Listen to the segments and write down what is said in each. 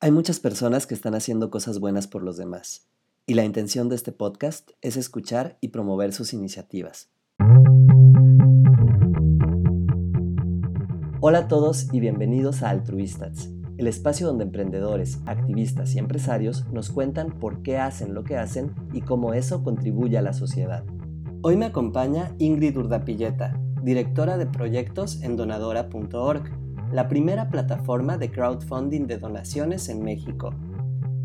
Hay muchas personas que están haciendo cosas buenas por los demás, y la intención de este podcast es escuchar y promover sus iniciativas. Hola a todos y bienvenidos a Altruistas, el espacio donde emprendedores, activistas y empresarios nos cuentan por qué hacen lo que hacen y cómo eso contribuye a la sociedad. Hoy me acompaña Ingrid Urdapilleta, directora de proyectos en donadora.org la primera plataforma de crowdfunding de donaciones en México.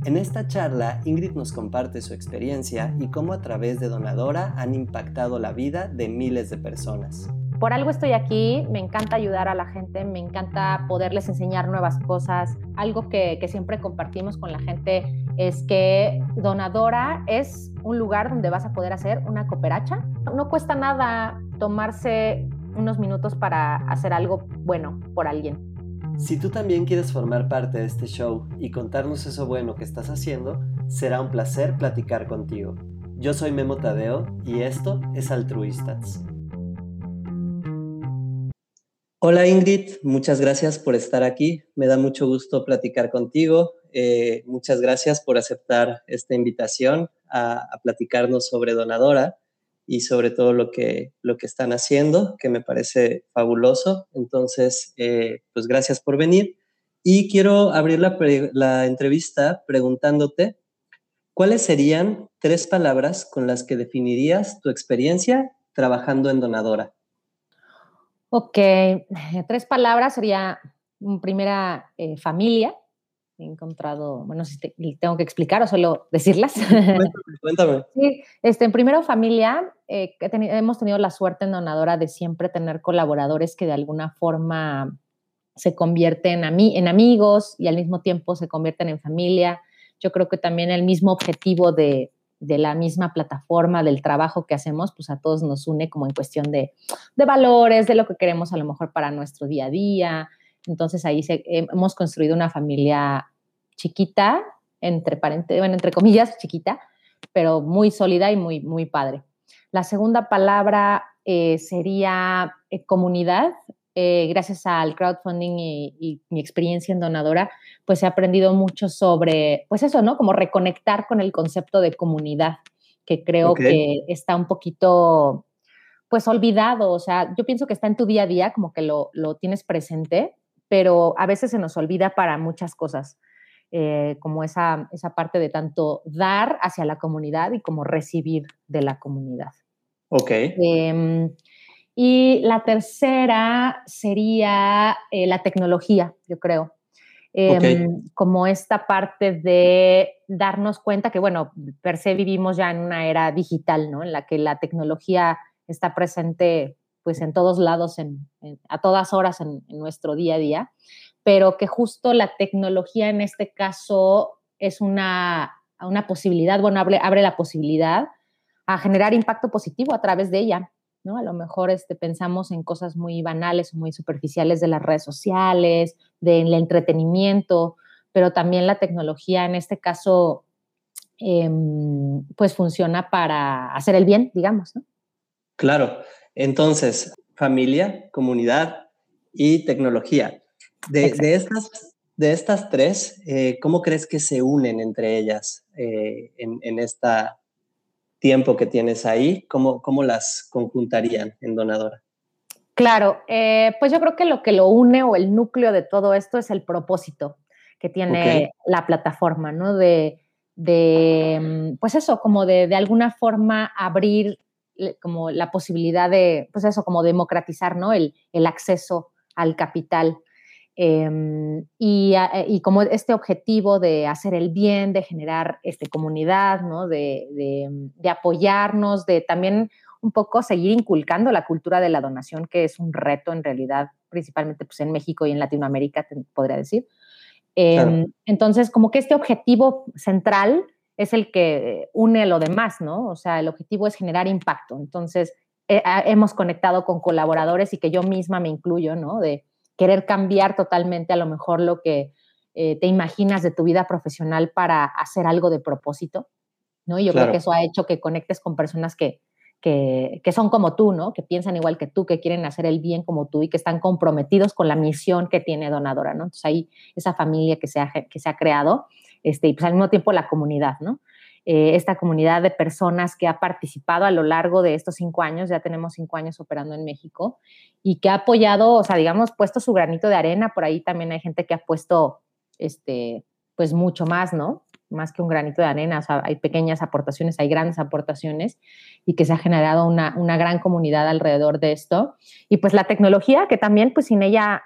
En esta charla, Ingrid nos comparte su experiencia y cómo a través de Donadora han impactado la vida de miles de personas. Por algo estoy aquí, me encanta ayudar a la gente, me encanta poderles enseñar nuevas cosas. Algo que, siempre compartimos con la gente es que Donadora es un lugar donde vas a poder hacer una cooperacha. No cuesta nada tomarse unos minutos para hacer algo bueno por alguien. Si tú también quieres formar parte de este show y contarnos eso bueno que estás haciendo, será un placer platicar contigo. Yo soy Memo Tadeo y esto es Altruistas. Hola Ingrid, muchas gracias por estar aquí. Me da mucho gusto platicar contigo. Eh, muchas gracias por aceptar esta invitación a, a platicarnos sobre Donadora y sobre todo lo que, lo que están haciendo, que me parece fabuloso. Entonces, eh, pues gracias por venir. Y quiero abrir la, entrevista preguntándote, ¿cuáles serían tres palabras con las que definirías tu experiencia trabajando en Donadora? Ok, tres palabras sería, primera, eh, familia, he encontrado, bueno, si tengo que explicar o solo decirlas. Cuéntame. sí, este, en primero familia, eh, hemos tenido la suerte en Donadora de siempre tener colaboradores que de alguna forma se convierten en amigos y al mismo tiempo se convierten en familia. Yo creo que también el mismo objetivo de, de la misma plataforma, del trabajo que hacemos, pues a todos nos une como en cuestión de, de valores, de lo que queremos a lo mejor para nuestro día a día, entonces ahí hemos construido una familia chiquita, entre, bueno, entre comillas, chiquita, pero muy sólida y muy, muy padre. La segunda palabra eh, sería eh, comunidad. Eh, gracias al crowdfunding y, mi experiencia en donadora, pues he aprendido mucho sobre, pues eso, ¿no? Como reconectar con el concepto de comunidad, que creo que está un poquito, pues olvidado. O sea, yo pienso que está en tu día a día, como que lo, lo tienes presente, pero a veces se nos olvida para muchas cosas, eh, como esa, esa parte de tanto dar hacia la comunidad y como recibir de la comunidad. Ok. Em, y la tercera sería eh, la tecnología, yo creo. Em, como esta parte de darnos cuenta que, bueno, per se vivimos ya en una era digital, ¿no? En la que la tecnología está presente pues en todos lados, a todas horas en, nuestro día a día, pero que justo la tecnología en este caso es una, una posibilidad, bueno, abre, abre, la posibilidad a generar impacto positivo a través de ella, ¿no? A lo mejor este, pensamos en cosas muy banales o muy superficiales de las redes sociales, del entretenimiento, pero también la tecnología en este caso, em, pues funciona para hacer el bien, digamos, ¿no? Claro, entonces, familia, comunidad y tecnología. De, estas, de estas tres, eh, ¿cómo crees que se unen entre ellas eh, en, este tiempo que tienes ahí? ¿Cómo, cómo las conjuntarían en Donadora? Claro, eh, pues yo creo que lo que lo une o el núcleo de todo esto es el propósito que tiene la plataforma, ¿no? De, de, pues eso, como de, de alguna forma abrir como la posibilidad de, pues eso, como democratizar, ¿no? El, el acceso al capital. Em, y, eh, y, como este objetivo de hacer el bien, de generar este, comunidad, ¿no? De, de, de, apoyarnos, de también un poco seguir inculcando la cultura de la donación, que es un reto en realidad, principalmente pues, en México y en Latinoamérica, podría decir. Em, entonces, como que este objetivo central es el que une lo demás, ¿no? O sea, el objetivo es generar impacto. Entonces, eh, hemos conectado con colaboradores y que yo misma me incluyo, ¿no? De querer cambiar totalmente a lo mejor lo que eh, te imaginas de tu vida profesional para hacer algo de propósito, ¿no? Y yo creo que eso ha hecho que conectes con personas que, que, que, son como tú, ¿no? Que piensan igual que tú, que quieren hacer el bien como tú y que están comprometidos con la misión que tiene Donadora, ¿no? Entonces ahí esa familia que se ha, que se ha creado, este, y pues al mismo tiempo la comunidad, ¿no? Eh, esta comunidad de personas que ha participado a lo largo de estos cinco años, ya tenemos cinco años operando en México, y que ha apoyado, o sea, digamos, puesto su granito de arena, por ahí también hay gente que ha puesto, este, pues mucho más, ¿no? más que un granito de arena, o sea, hay pequeñas aportaciones, hay grandes aportaciones y que se ha generado una, una gran comunidad alrededor de esto. Y pues la tecnología, que también pues sin ella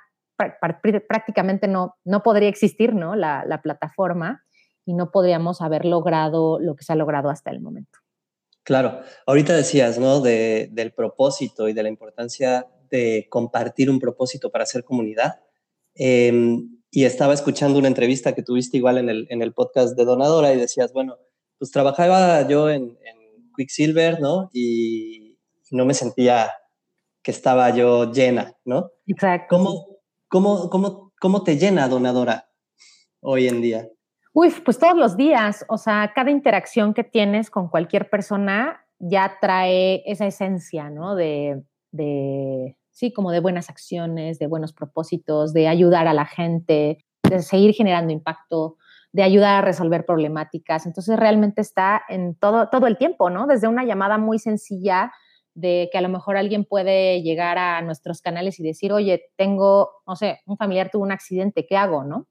prácticamente no, no podría existir, ¿no? La, la plataforma y no podríamos haber logrado lo que se ha logrado hasta el momento. Claro, ahorita decías, ¿no? De, del propósito y de la importancia de compartir un propósito para hacer comunidad. Eh, y estaba escuchando una entrevista que tuviste igual en el, en el podcast de Donadora y decías, bueno, pues trabajaba yo en, Quicksilver, ¿no? Y no me sentía que estaba yo llena, ¿no? Exacto. ¿Cómo, cómo, cómo, cómo te llena Donadora hoy en día? Uy, pues todos los días, o sea, cada interacción que tienes con cualquier persona ya trae esa esencia, ¿no? De, de sí, como de buenas acciones, de buenos propósitos, de ayudar a la gente, de seguir generando impacto, de ayudar a resolver problemáticas. Entonces realmente está en todo, todo el tiempo, ¿no? Desde una llamada muy sencilla de que a lo mejor alguien puede llegar a nuestros canales y decir, oye, tengo, no sé, un familiar tuvo un accidente, ¿qué hago, no?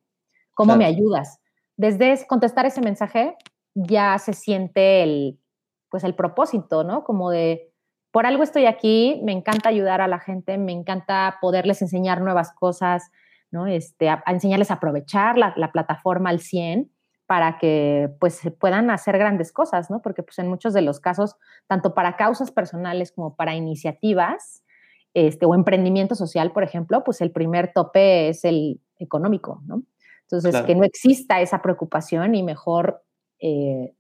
¿Cómo me ayudas? Desde contestar ese mensaje ya se siente el, pues el propósito, ¿no? Como de, por algo estoy aquí, me encanta ayudar a la gente, me encanta poderles enseñar nuevas cosas, ¿no? Este, a, enseñarles a aprovechar la, plataforma al 100 para que pues puedan hacer grandes cosas, ¿no? Porque pues en muchos de los casos, tanto para causas personales como para iniciativas, este, o emprendimiento social, por ejemplo, pues el primer tope es el económico, ¿no? Entonces, que no exista esa preocupación y mejor eh,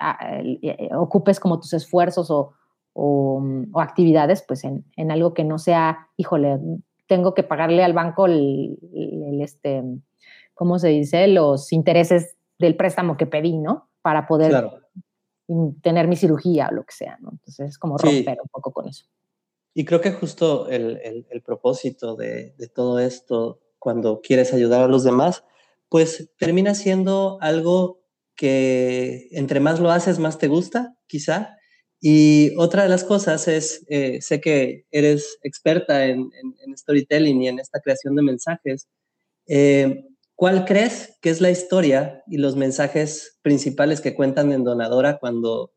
eh, ocupes como tus esfuerzos o, Mm, o, actividades, pues en, en, algo que no sea, híjole, tengo que pagarle al banco el, este, ¿cómo se dice? Los intereses del préstamo que pedí, ¿no? Para poder tener mi cirugía o lo que sea, ¿no? Entonces es como romper un poco con eso. Y creo que justo el, el, el propósito de, de, todo esto, cuando quieres ayudar a los demás, pues termina siendo algo que entre más lo haces, más te gusta, quizá, y otra de las cosas es, eh, sé que eres experta en, storytelling y en esta creación de mensajes. Eh, ¿Cuál crees que es la historia y los mensajes principales que cuentan en Donadora cuando,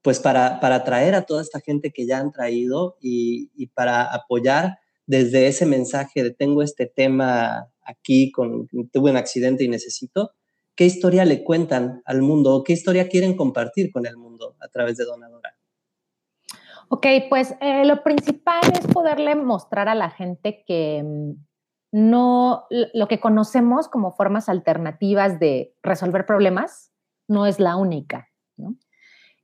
pues para, para atraer a toda esta gente que ya han traído y, y para apoyar desde ese mensaje de tengo este tema aquí, con, tuve un accidente y necesito, qué historia le cuentan al mundo o qué historia quieren compartir con el mundo a través de Donadora. Ok, pues eh, lo principal es poderle mostrar a la gente que mm, no, lo que conocemos como formas alternativas de resolver problemas no es la única,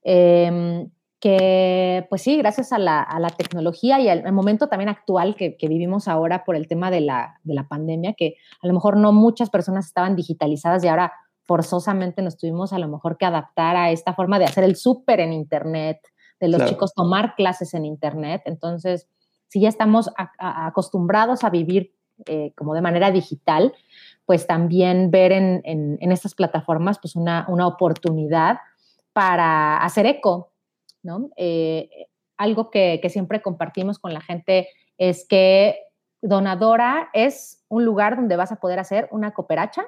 em, que pues sí, gracias a la, tecnología y al, momento también actual que, vivimos ahora por el tema de la, de la, pandemia, que a lo mejor no muchas personas estaban digitalizadas y ahora forzosamente nos tuvimos a lo mejor que adaptar a esta forma de hacer el súper en Internet, de los chicos tomar clases en Internet. Entonces, si ya estamos acostumbrados a vivir eh, como de manera digital, pues también ver en, en, estas plataformas pues una, una, oportunidad para hacer eco, ¿no? Eh, algo que, que siempre compartimos con la gente es que Donadora es un lugar donde vas a poder hacer una cooperacha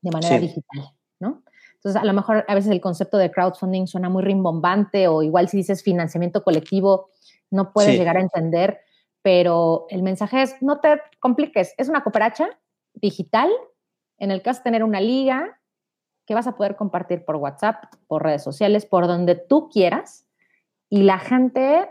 de manera digital, ¿no? Entonces, a lo mejor a veces el concepto de crowdfunding suena muy rimbombante o igual si dices financiamiento colectivo, no puedes llegar a entender, pero el mensaje es, no te compliques, es una cooperacha digital en el que vas a tener una liga que vas a poder compartir por WhatsApp, por redes sociales, por donde tú quieras, y la gente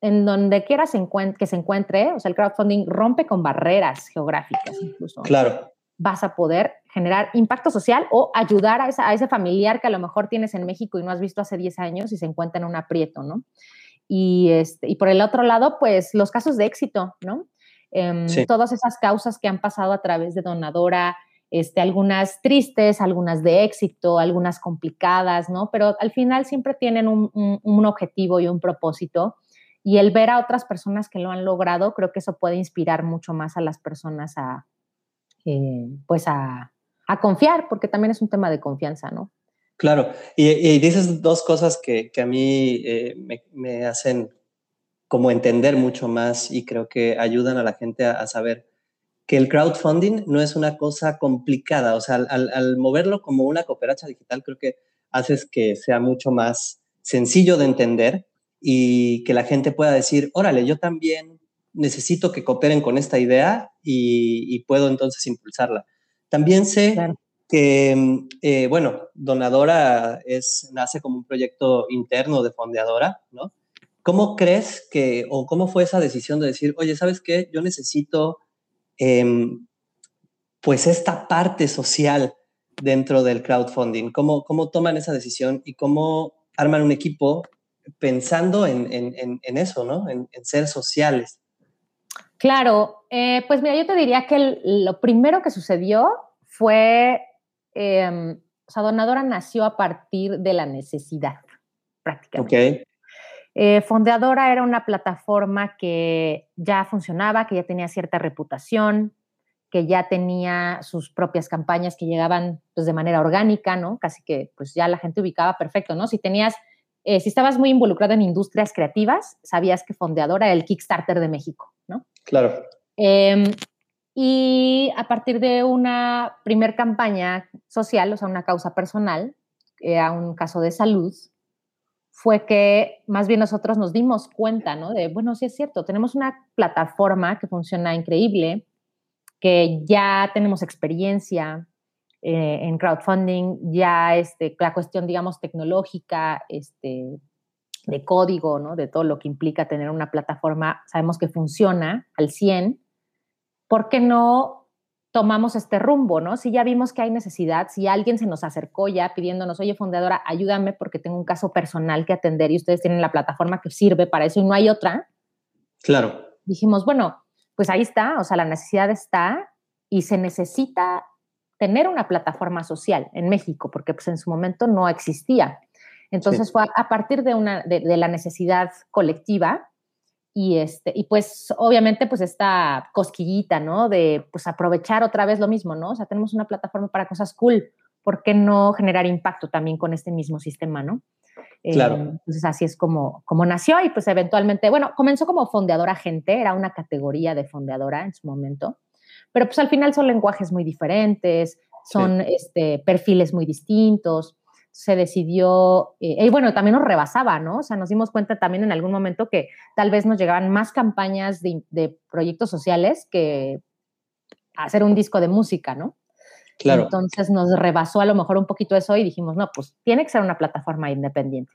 en donde quieras que se encuentre, o sea, el crowdfunding rompe con barreras geográficas incluso. Claro vas a poder generar impacto social o ayudar a, ese familiar que a lo mejor tienes en México y no has visto hace 10 años y se encuentra en un aprieto, ¿no? Y, este, y por el otro lado, pues los casos de éxito, ¿no? Em, todas esas causas que han pasado a través de Donadora, este, algunas tristes, algunas de éxito, algunas complicadas, ¿no? Pero al final siempre tienen un, objetivo y un propósito. Y el ver a otras personas que lo han logrado, creo que eso puede inspirar mucho más a las personas a, eh, pues a, confiar, porque también es un tema de confianza, ¿no? Claro, y, dices dos cosas que, a mí eh, me, hacen como entender mucho más y creo que ayudan a la gente a saber que el crowdfunding no es una cosa complicada. O sea, al, moverlo como una cooperacha digital, creo que haces que sea mucho más sencillo de entender y que la gente pueda decir, órale, yo también necesito que cooperen con esta idea y, puedo entonces impulsarla. También sé que, eh, bueno, Donadora es, nace como un proyecto interno de Fondeadora, ¿no? ¿Cómo crees que, o cómo fue esa decisión de decir, oye, ¿sabes qué? Yo necesito Em, pues esta parte social dentro del crowdfunding? ¿Cómo, ¿Cómo toman esa decisión y cómo arman un equipo pensando en, eso, ¿no? En, ser sociales. Claro, eh, pues mira, yo te diría que lo primero que sucedió fue, eh, o sea, Donadora nació a partir de la necesidad, prácticamente. Ok. Eh, Fondeadora era una plataforma que ya funcionaba, que ya tenía cierta reputación, que ya tenía sus propias campañas que llegaban pues, de manera orgánica, ¿no? Casi que pues ya la gente ubicaba perfecto, ¿no? Si tenías, eh, si estabas muy involucrado en industrias creativas, sabías que Fondeadora era el Kickstarter de México, ¿no? Claro. Em, y a partir de una primer campaña social, o sea, una causa personal, era un caso de salud, fue que más bien nosotros nos dimos cuenta, ¿no? De, bueno, sí es cierto, tenemos una plataforma que funciona increíble, que ya tenemos experiencia eh, en crowdfunding, ya este, la cuestión, digamos, tecnológica, este, de código, ¿no? De todo lo que implica tener una plataforma, sabemos que funciona al 100. ¿Por qué no tomamos este rumbo, ¿no? Si ya vimos que hay necesidad, si alguien se nos acercó ya pidiéndonos, oye, fundadora, ayúdame porque tengo un caso personal que atender y ustedes tienen la plataforma que sirve para eso y no hay otra. Claro. Dijimos, bueno, pues ahí está, o sea, la necesidad está y se necesita tener una plataforma social en México, porque pues en su momento no existía. Entonces fue a partir de, una, de la necesidad colectiva y, este, y pues obviamente pues esta cosquillita, ¿no? De pues aprovechar otra vez lo mismo, ¿no? O sea, tenemos una plataforma para cosas cool, ¿por qué no generar impacto también con este mismo sistema, ¿no? Claro. Eh, entonces así es como, como nació y pues eventualmente, bueno, comenzó como fondeadora gente, era una categoría de fondeadora en su momento, pero pues al final son lenguajes muy diferentes, son este, perfiles muy distintos se decidió, eh, y bueno, también nos rebasaba, ¿no? O sea, nos dimos cuenta también en algún momento que tal vez nos llegaban más campañas de, proyectos sociales que hacer un disco de música, ¿no? Claro. Entonces nos rebasó a lo mejor un poquito eso y dijimos, no, pues tiene que ser una plataforma independiente.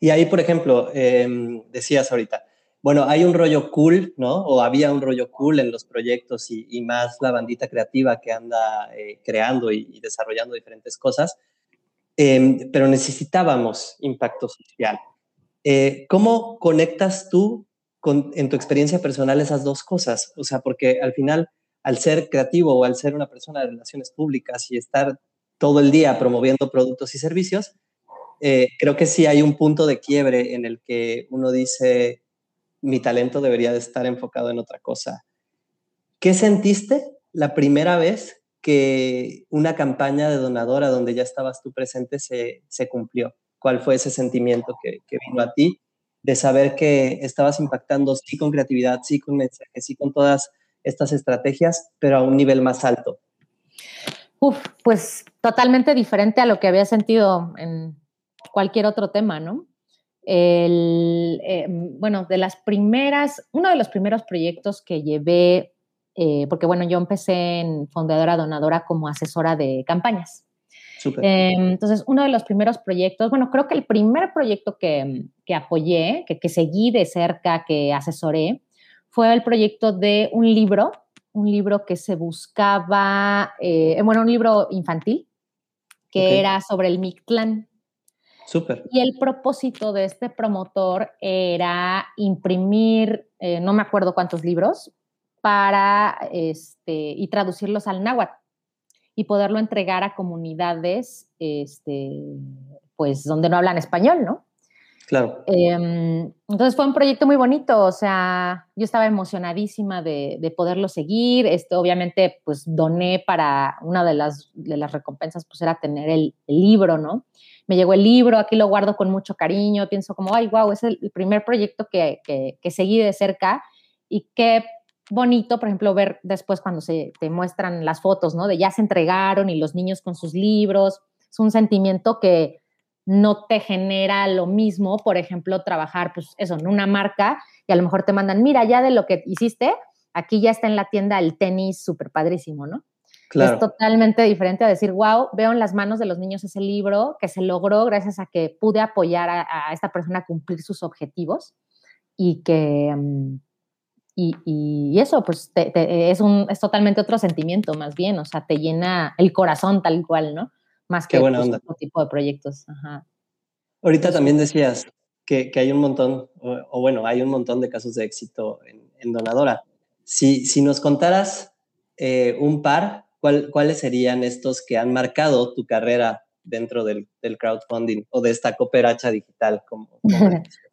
Y ahí, por ejemplo, em, decías ahorita, bueno, hay un rollo cool, ¿no? O había un rollo cool en los proyectos y, más la bandita creativa que anda eh, creando y, desarrollando diferentes cosas. Em, pero necesitábamos impacto social. Eh, ¿Cómo conectas tú con, en tu experiencia personal esas dos cosas? O sea, porque al final, al ser creativo o al ser una persona de relaciones públicas y estar todo el día promoviendo productos y servicios, eh, creo que sí hay un punto de quiebre en el que uno dice, mi talento debería de estar enfocado en otra cosa. ¿Qué sentiste la primera vez que una campaña de donadora donde ya estabas tú presente se, cumplió? ¿Cuál fue ese sentimiento que, vino a ti de saber que estabas impactando sí con creatividad, sí con mensajes, sí con todas estas estrategias, pero a un nivel más alto? Uf, pues totalmente diferente a lo que había sentido en cualquier otro tema, ¿no? El, eh, bueno, de las primeras, uno de los primeros proyectos que llevé eh, porque bueno, yo empecé en Fundadora Donadora como asesora de campañas. Eh, entonces, uno de los primeros proyectos, bueno, creo que el primer proyecto que, que apoyé, que, que, seguí de cerca, que asesoré, fue el proyecto de un libro, un libro que se buscaba, eh, bueno, un libro infantil, que era sobre el Mictlán. Súper. Y el propósito de este promotor era imprimir, no me acuerdo cuántos libros, para, este, y traducirlos al náhuatl. y poderlo entregar a comunidades, este, pues, donde no hablan español, ¿no? Claro. Em, entonces fue un proyecto muy bonito, o sea, yo estaba emocionadísima de, poderlo seguir. Este, obviamente, pues doné para una de las, de las recompensas, pues era tener el, libro, ¿no? Me llegó el libro, aquí lo guardo con mucho cariño, pienso como, ay, wow, es el, primer proyecto que, que, seguí de cerca y qué bonito, por ejemplo, ver después cuando se te muestran las fotos, ¿no? De ya se entregaron y los niños con sus libros. Es un sentimiento que no te genera lo mismo, por ejemplo, trabajar, pues eso, en una marca y a lo mejor te mandan, mira, ya de lo que hiciste, aquí ya está en la tienda el tenis súper padrísimo, ¿no? Claro. Es totalmente diferente a decir, wow, veo en las manos de los niños ese libro que se logró gracias a que pude apoyar a, esta persona a cumplir sus objetivos y que, mm, y, eso, pues es, un, es totalmente otro sentimiento más bien, o sea, te llena el corazón tal cual, ¿no? más que buena pues, otro tipo de proyectos. Ajá. Ahorita también decías que, que, hay un montón, o, bueno, hay un montón de casos de éxito en, Donadora. Si, si, nos contaras eh, un par, ¿cuál, ¿cuáles serían estos que han marcado tu carrera dentro del, del crowdfunding o de esta cooperacha digital? Como,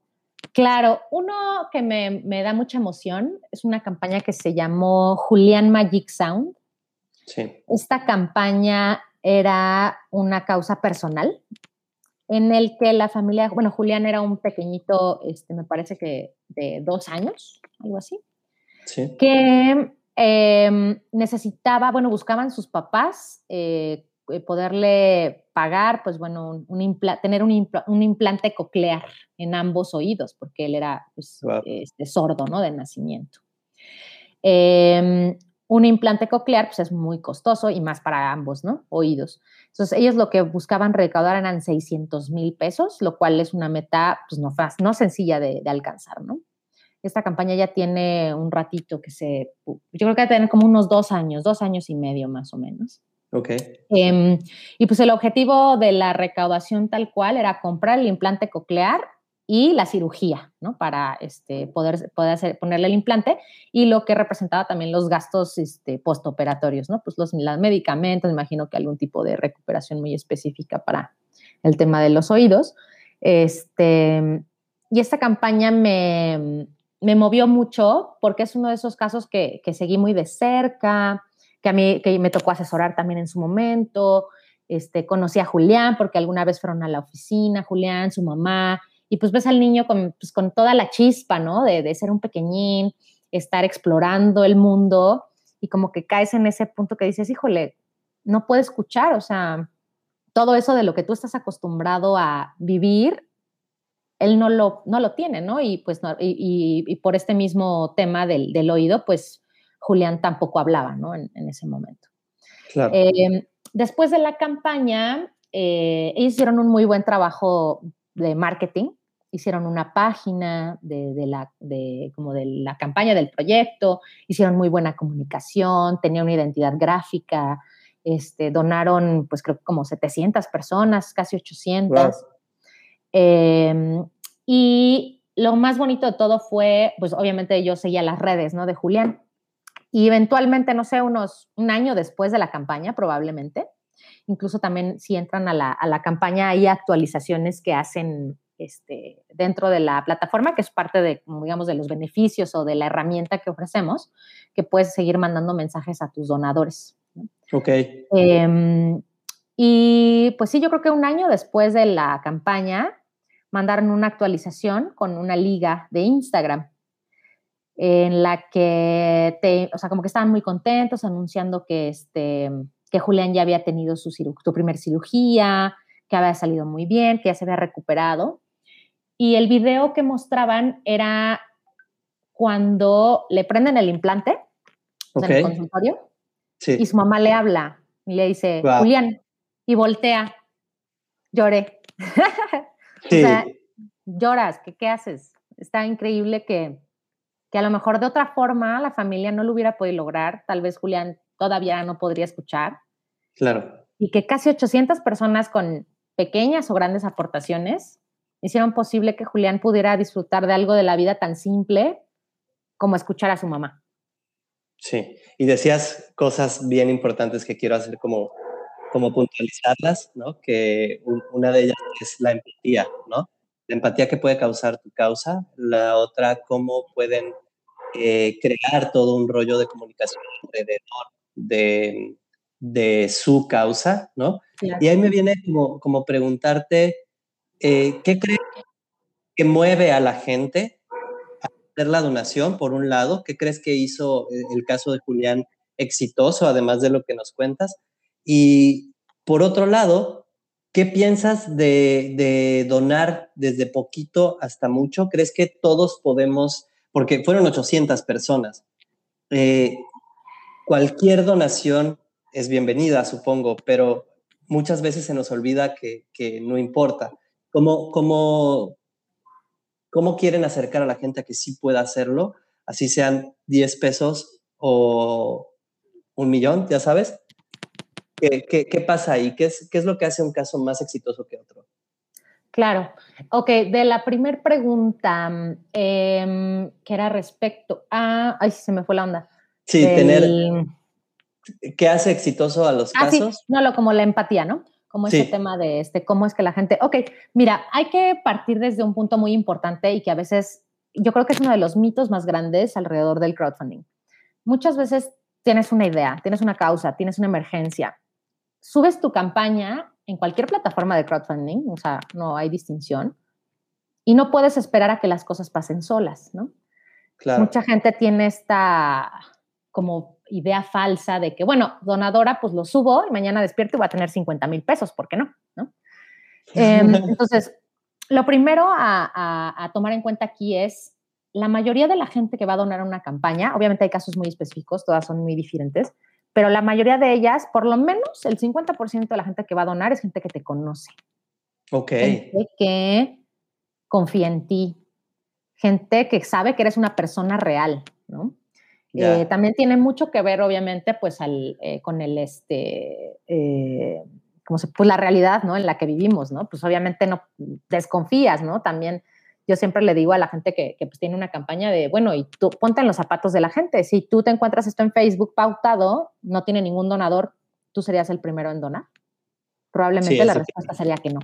claro, uno que me, me, da mucha emoción es una campaña que se llamó Julián Magic Sound. Sí. Esta campaña era una causa personal en el que la familia, bueno, Julián era un pequeñito, este, me parece que de dos años, algo así, que em, necesitaba, bueno, buscaban sus papás eh, poderle pagar, pues bueno, un, tener un, implante coclear en ambos oídos, porque él era pues, este, sordo, ¿no? De nacimiento. Em, un implante coclear pues es muy costoso y más para ambos, ¿no? Oídos. Entonces, ellos lo que buscaban recaudar eran 600 mil pesos, lo cual es una meta pues no, no sencilla de, alcanzar, ¿no? Esta campaña ya tiene un ratito que se, yo creo que va a tener como unos dos años, dos años y medio más o menos. Ok. Em, y pues el objetivo de la recaudación tal cual era comprar el implante coclear y la cirugía, ¿no? Para este, poder, poder hacer, ponerle el implante y lo que representaba también los gastos este, postoperatorios, ¿no? Pues los, medicamentos, imagino que algún tipo de recuperación muy específica para el tema de los oídos. Este, y esta campaña me, me movió mucho porque es uno de esos casos que, que, seguí muy de cerca, que a mí que me tocó asesorar también en su momento. Este, conocí a Julián porque alguna vez fueron a la oficina, Julián, su mamá, y pues ves al niño con, pues, con toda la chispa, ¿no? De, de, ser un pequeñín, estar explorando el mundo y como que caes en ese punto que dices, híjole, no puedo escuchar, o sea, todo eso de lo que tú estás acostumbrado a vivir, él no lo, no lo tiene, ¿no? Y pues y, y, por este mismo tema del, del, oído, pues Julián tampoco hablaba, ¿no? En, en ese momento. Claro. Eh, después de la campaña, eh, hicieron un muy buen trabajo de marketing hicieron una página de, la, de, como de la campaña del proyecto, hicieron muy buena comunicación, tenían una identidad gráfica, este, donaron pues creo como 700 personas, casi 800. Em, y lo más bonito de todo fue, pues obviamente yo seguía las redes, ¿no? De Julián. Y eventualmente, no sé, unos, un año después de la campaña probablemente, incluso también si entran a la, a la campaña hay actualizaciones que hacen este, dentro de la plataforma, que es parte de, digamos, de los beneficios o de la herramienta que ofrecemos, que puedes seguir mandando mensajes a tus donadores. Ok. Em, y pues sí, yo creo que un año después de la campaña, mandaron una actualización con una liga de Instagram en la que, te, o sea, como que estaban muy contentos anunciando que, este, que Julián ya había tenido su, su primer cirugía, que había salido muy bien, que ya se había recuperado. Y el video que mostraban era cuando le prenden el implante en el consultorio y su mamá le habla y le dice, Julián, y voltea. Lloré. o sea, lloras, ¿qué, ¿qué haces? Está increíble que, que a lo mejor de otra forma la familia no lo hubiera podido lograr. Tal vez Julián todavía no podría escuchar. Claro. Y que casi 800 personas con pequeñas o grandes aportaciones hicieron posible que Julián pudiera disfrutar de algo de la vida tan simple como escuchar a su mamá. Sí, y decías cosas bien importantes que quiero hacer como como puntualizarlas, ¿no? Que una de ellas es la empatía, ¿no? La empatía que puede causar tu causa, la otra, cómo pueden eh, crear todo un rollo de comunicación alrededor de, de su causa, ¿no? Y ahí me viene como, como preguntarte, eh, ¿qué crees que mueve a la gente a hacer la donación, por un lado? ¿Qué crees que hizo el caso de Julián exitoso, además de lo que nos cuentas? Y por otro lado, ¿qué piensas de, donar desde poquito hasta mucho? ¿Crees que todos podemos, porque fueron 800 personas, eh, cualquier donación es bienvenida, supongo, pero muchas veces se nos olvida que, no importa. ¿Cómo, cómo, ¿Cómo quieren acercar a la gente a que sí pueda hacerlo? Así sean 10 pesos o un millón, ya sabes. ¿Qué, qué, pasa ahí? ¿Qué es, ¿Qué es lo que hace un caso más exitoso que otro? Claro. Ok, de la primera pregunta, em, que era respecto a... Ay, se me fue la onda. Sí, tener... ¿Qué hace exitoso a los ah, casos? Sí. No, lo, como la empatía, ¿no? Como ese tema de este, cómo es que la gente. Ok, mira, hay que partir desde un punto muy importante y que a veces yo creo que es uno de los mitos más grandes alrededor del crowdfunding. Muchas veces tienes una idea, tienes una causa, tienes una emergencia, subes tu campaña en cualquier plataforma de crowdfunding, o sea, no hay distinción, y no puedes esperar a que las cosas pasen solas, ¿no? Claro. Mucha gente tiene esta como idea falsa de que, bueno, donadora, pues lo subo y mañana despierto y voy a tener 50 mil pesos, ¿por qué no? ¿No? Em, entonces, lo primero a, tomar en cuenta aquí es la mayoría de la gente que va a donar una campaña, obviamente hay casos muy específicos, todas son muy diferentes, pero la mayoría de ellas, por lo menos el 50% de la gente que va a donar es gente que te conoce. Ok. Gente que confía en ti, gente que sabe que eres una persona real, ¿no? Eh, también tiene mucho que ver, obviamente, pues eh, con el, este, eh, como se, pues la realidad, ¿no? En la que vivimos, ¿no? Pues obviamente no desconfías, ¿no? También yo siempre le digo a la gente que, pues tiene una campaña de, bueno, y tú ponte en los zapatos de la gente. Si tú te encuentras esto en Facebook pautado, no tiene ningún donador, ¿tú serías el primero en donar? Probablemente la respuesta sería que no.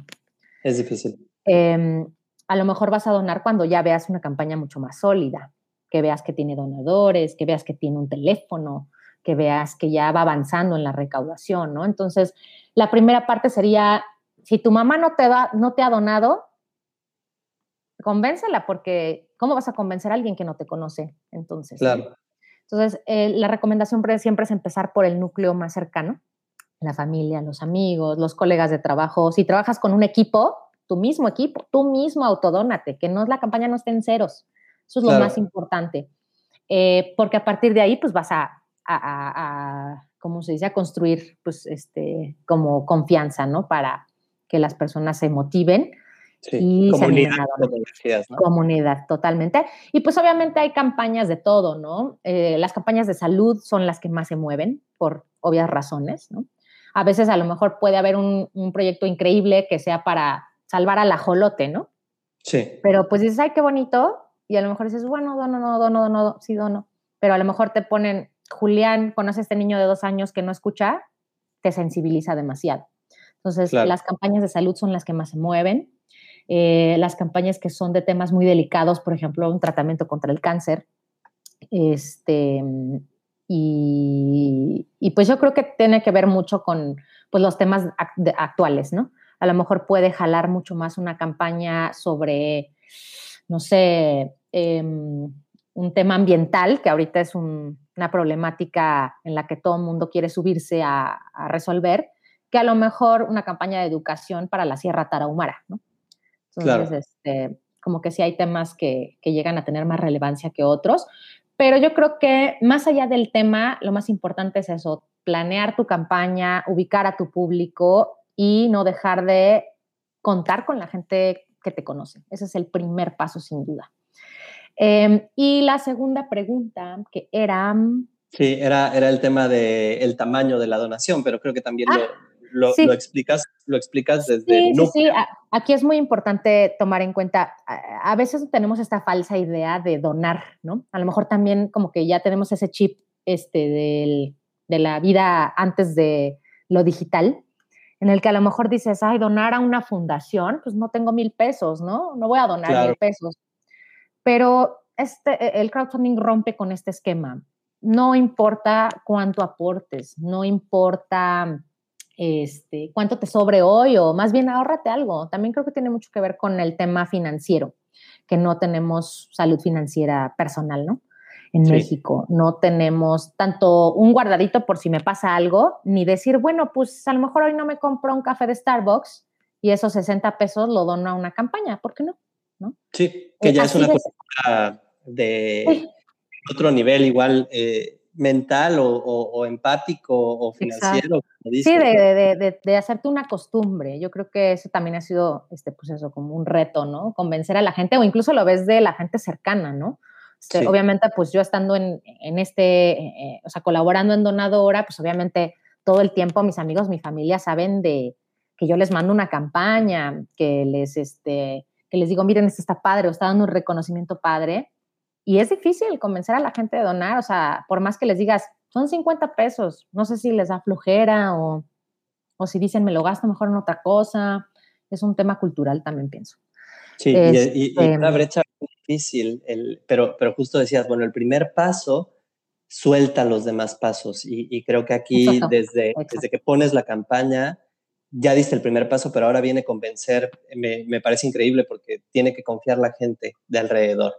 Es difícil. Em, a lo mejor vas a donar cuando ya veas una campaña mucho más sólida que veas que tiene donadores, que veas que tiene un teléfono, que veas que ya va avanzando en la recaudación, ¿no? Entonces, la primera parte sería, si tu mamá no te, va, no te ha donado, convéncela, porque ¿cómo vas a convencer a alguien que no te conoce? Entonces, claro. Entonces, eh, la recomendación siempre es empezar por el núcleo más cercano, la familia, los amigos, los colegas de trabajo. Si trabajas con un equipo, tu mismo equipo, tú mismo autodónate, que no la campaña no esté en ceros. Eso es lo más importante. Eh, porque a partir de ahí, pues vas a, a, ¿cómo se dice?, a construir, pues, este, como confianza, ¿no? Para que las personas se motiven. Y comunidad, ¿no? comunidad, totalmente. Y pues obviamente hay campañas de todo, ¿no? Eh, las campañas de salud son las que más se mueven por obvias razones, ¿no? A veces a lo mejor puede haber un, un proyecto increíble que sea para salvar al ajolote, ¿no? Sí. Pero pues dices, ay, qué bonito, y a lo mejor dices, bueno, dono, no, dono, dono, sí, dono, pero a lo mejor te ponen, Julián, conoce a este niño de dos años que no escucha, te sensibiliza demasiado. Entonces, las campañas de salud son las que más se mueven. Eh, las campañas que son de temas muy delicados, por ejemplo, un tratamiento contra el cáncer. Este, y, pues yo creo que tiene que ver mucho con pues, los temas actuales, ¿no? A lo mejor puede jalar mucho más una campaña sobre no sé, em, un tema ambiental, que ahorita es una problemática en la que todo el mundo quiere subirse a, resolver, que a lo mejor una campaña de educación para la Sierra Tarahumara, ¿no? Entonces, este, como que sí hay temas que, que llegan a tener más relevancia que otros, pero yo creo que más allá del tema, lo más importante es eso, planear tu campaña, ubicar a tu público y no dejar de contar con la gente que te conocen. Ese es el primer paso, sin duda. Em, y la segunda pregunta, que era... Mm, sí, era, era el tema del el tamaño de la donación, pero creo que también lo, lo, explicas, lo explicas desde... Sí, sí, sí, aquí es muy importante tomar en cuenta, a veces tenemos esta falsa idea de donar, ¿no? A lo mejor también como que ya tenemos ese chip este, del, de la vida antes de lo digital, en el que a lo mejor dices, ay, donar a una fundación, pues no tengo mil pesos, ¿no? No voy a donar mil pesos. Pero este, e, el crowdfunding rompe con este esquema. No importa cuánto aportes, no importa este, cuánto te sobre hoy o más bien ahórrate algo. También creo que tiene mucho que ver con el tema financiero, que no tenemos salud financiera personal, ¿no? en México. No tenemos tanto un guardadito por si me pasa algo, ni decir, bueno, pues a lo mejor hoy no me compro un café de Starbucks y esos 60 pesos lo dono a una campaña. ¿Por qué no? ¿No? Sí, que ya es una cosa de otro nivel, igual eh, mental o, empático o financiero. sí, de, de, hacerte una costumbre. Yo creo que eso también ha sido, este, pues eso, como un reto, ¿no? Convencer a la gente o incluso lo ves de la gente cercana, ¿no? Este, obviamente, pues yo estando en, este, eh, o sea, colaborando en Donadora, pues obviamente todo el tiempo mis amigos, mi familia saben de que yo les mando una campaña, que les, este, que les digo, miren, esto está padre, o está dando un reconocimiento padre. Y es difícil convencer a la gente de donar, o sea, por más que les digas, son 50 pesos, no sé si les da flojera o, o si dicen, me lo gasto mejor en otra cosa. Es un tema cultural también, pienso. Sí, y, y, este, una brecha difícil, el, pero, pero justo decías, bueno, el primer paso suelta los demás pasos y, creo que aquí desde, desde que pones la campaña ya diste el primer paso, pero ahora viene convencer, me, me parece increíble porque tiene que confiar la gente de alrededor,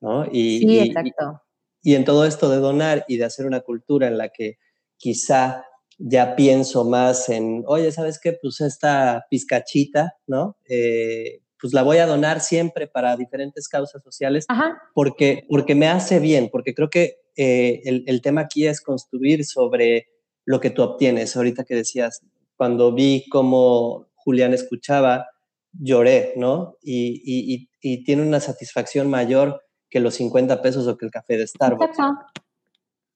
¿no? Y, sí, exacto. Y, y en todo esto de donar y de hacer una cultura en la que quizá ya pienso más en, oye, ¿sabes qué? Pues esta pizcachita, ¿no? Eh, pues la voy a donar siempre para diferentes causas sociales porque, porque me hace bien, porque creo que eh, el, el, tema aquí es construir sobre lo que tú obtienes. Ahorita que decías, cuando vi cómo Julián escuchaba, lloré, ¿no? Y, y, y, tiene una satisfacción mayor que los 50 pesos o que el café de Starbucks.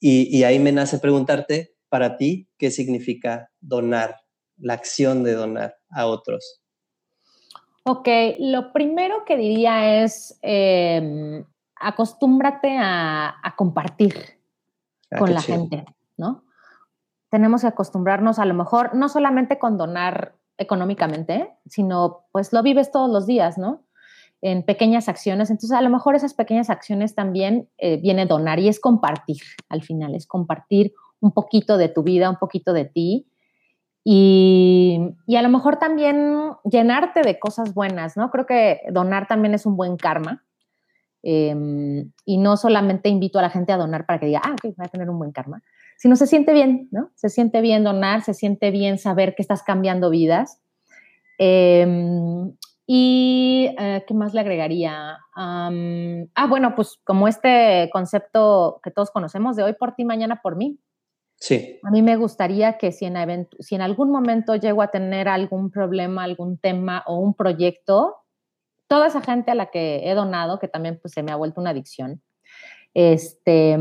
Y, y ahí me nace preguntarte, para ti, ¿qué significa donar, la acción de donar a otros? Ok, lo primero que diría es eh, acostúmbrate a, compartir ah, con la gente, ¿no? Tenemos que acostumbrarnos a lo mejor no solamente con donar económicamente, sino pues lo vives todos los días, ¿no? En pequeñas acciones. Entonces, a lo mejor esas pequeñas acciones también eh, viene donar y es compartir al final, es compartir un poquito de tu vida, un poquito de ti y, a lo mejor también llenarte de cosas buenas, ¿no? Creo que donar también es un buen karma. Em, y no solamente invito a la gente a donar para que diga, ah, ok, voy a tener un buen karma, sino se siente bien, ¿no? Se siente bien donar, se siente bien saber que estás cambiando vidas. Em, y, eh, ¿qué más le agregaría? ah, bueno, pues como este concepto que todos conocemos de hoy por ti, mañana por mí, Sí. A mí me gustaría que si en, si en algún momento llego a tener algún problema, algún tema o un proyecto, toda esa gente a la que he donado, que también pues, se me ha vuelto una adicción, este,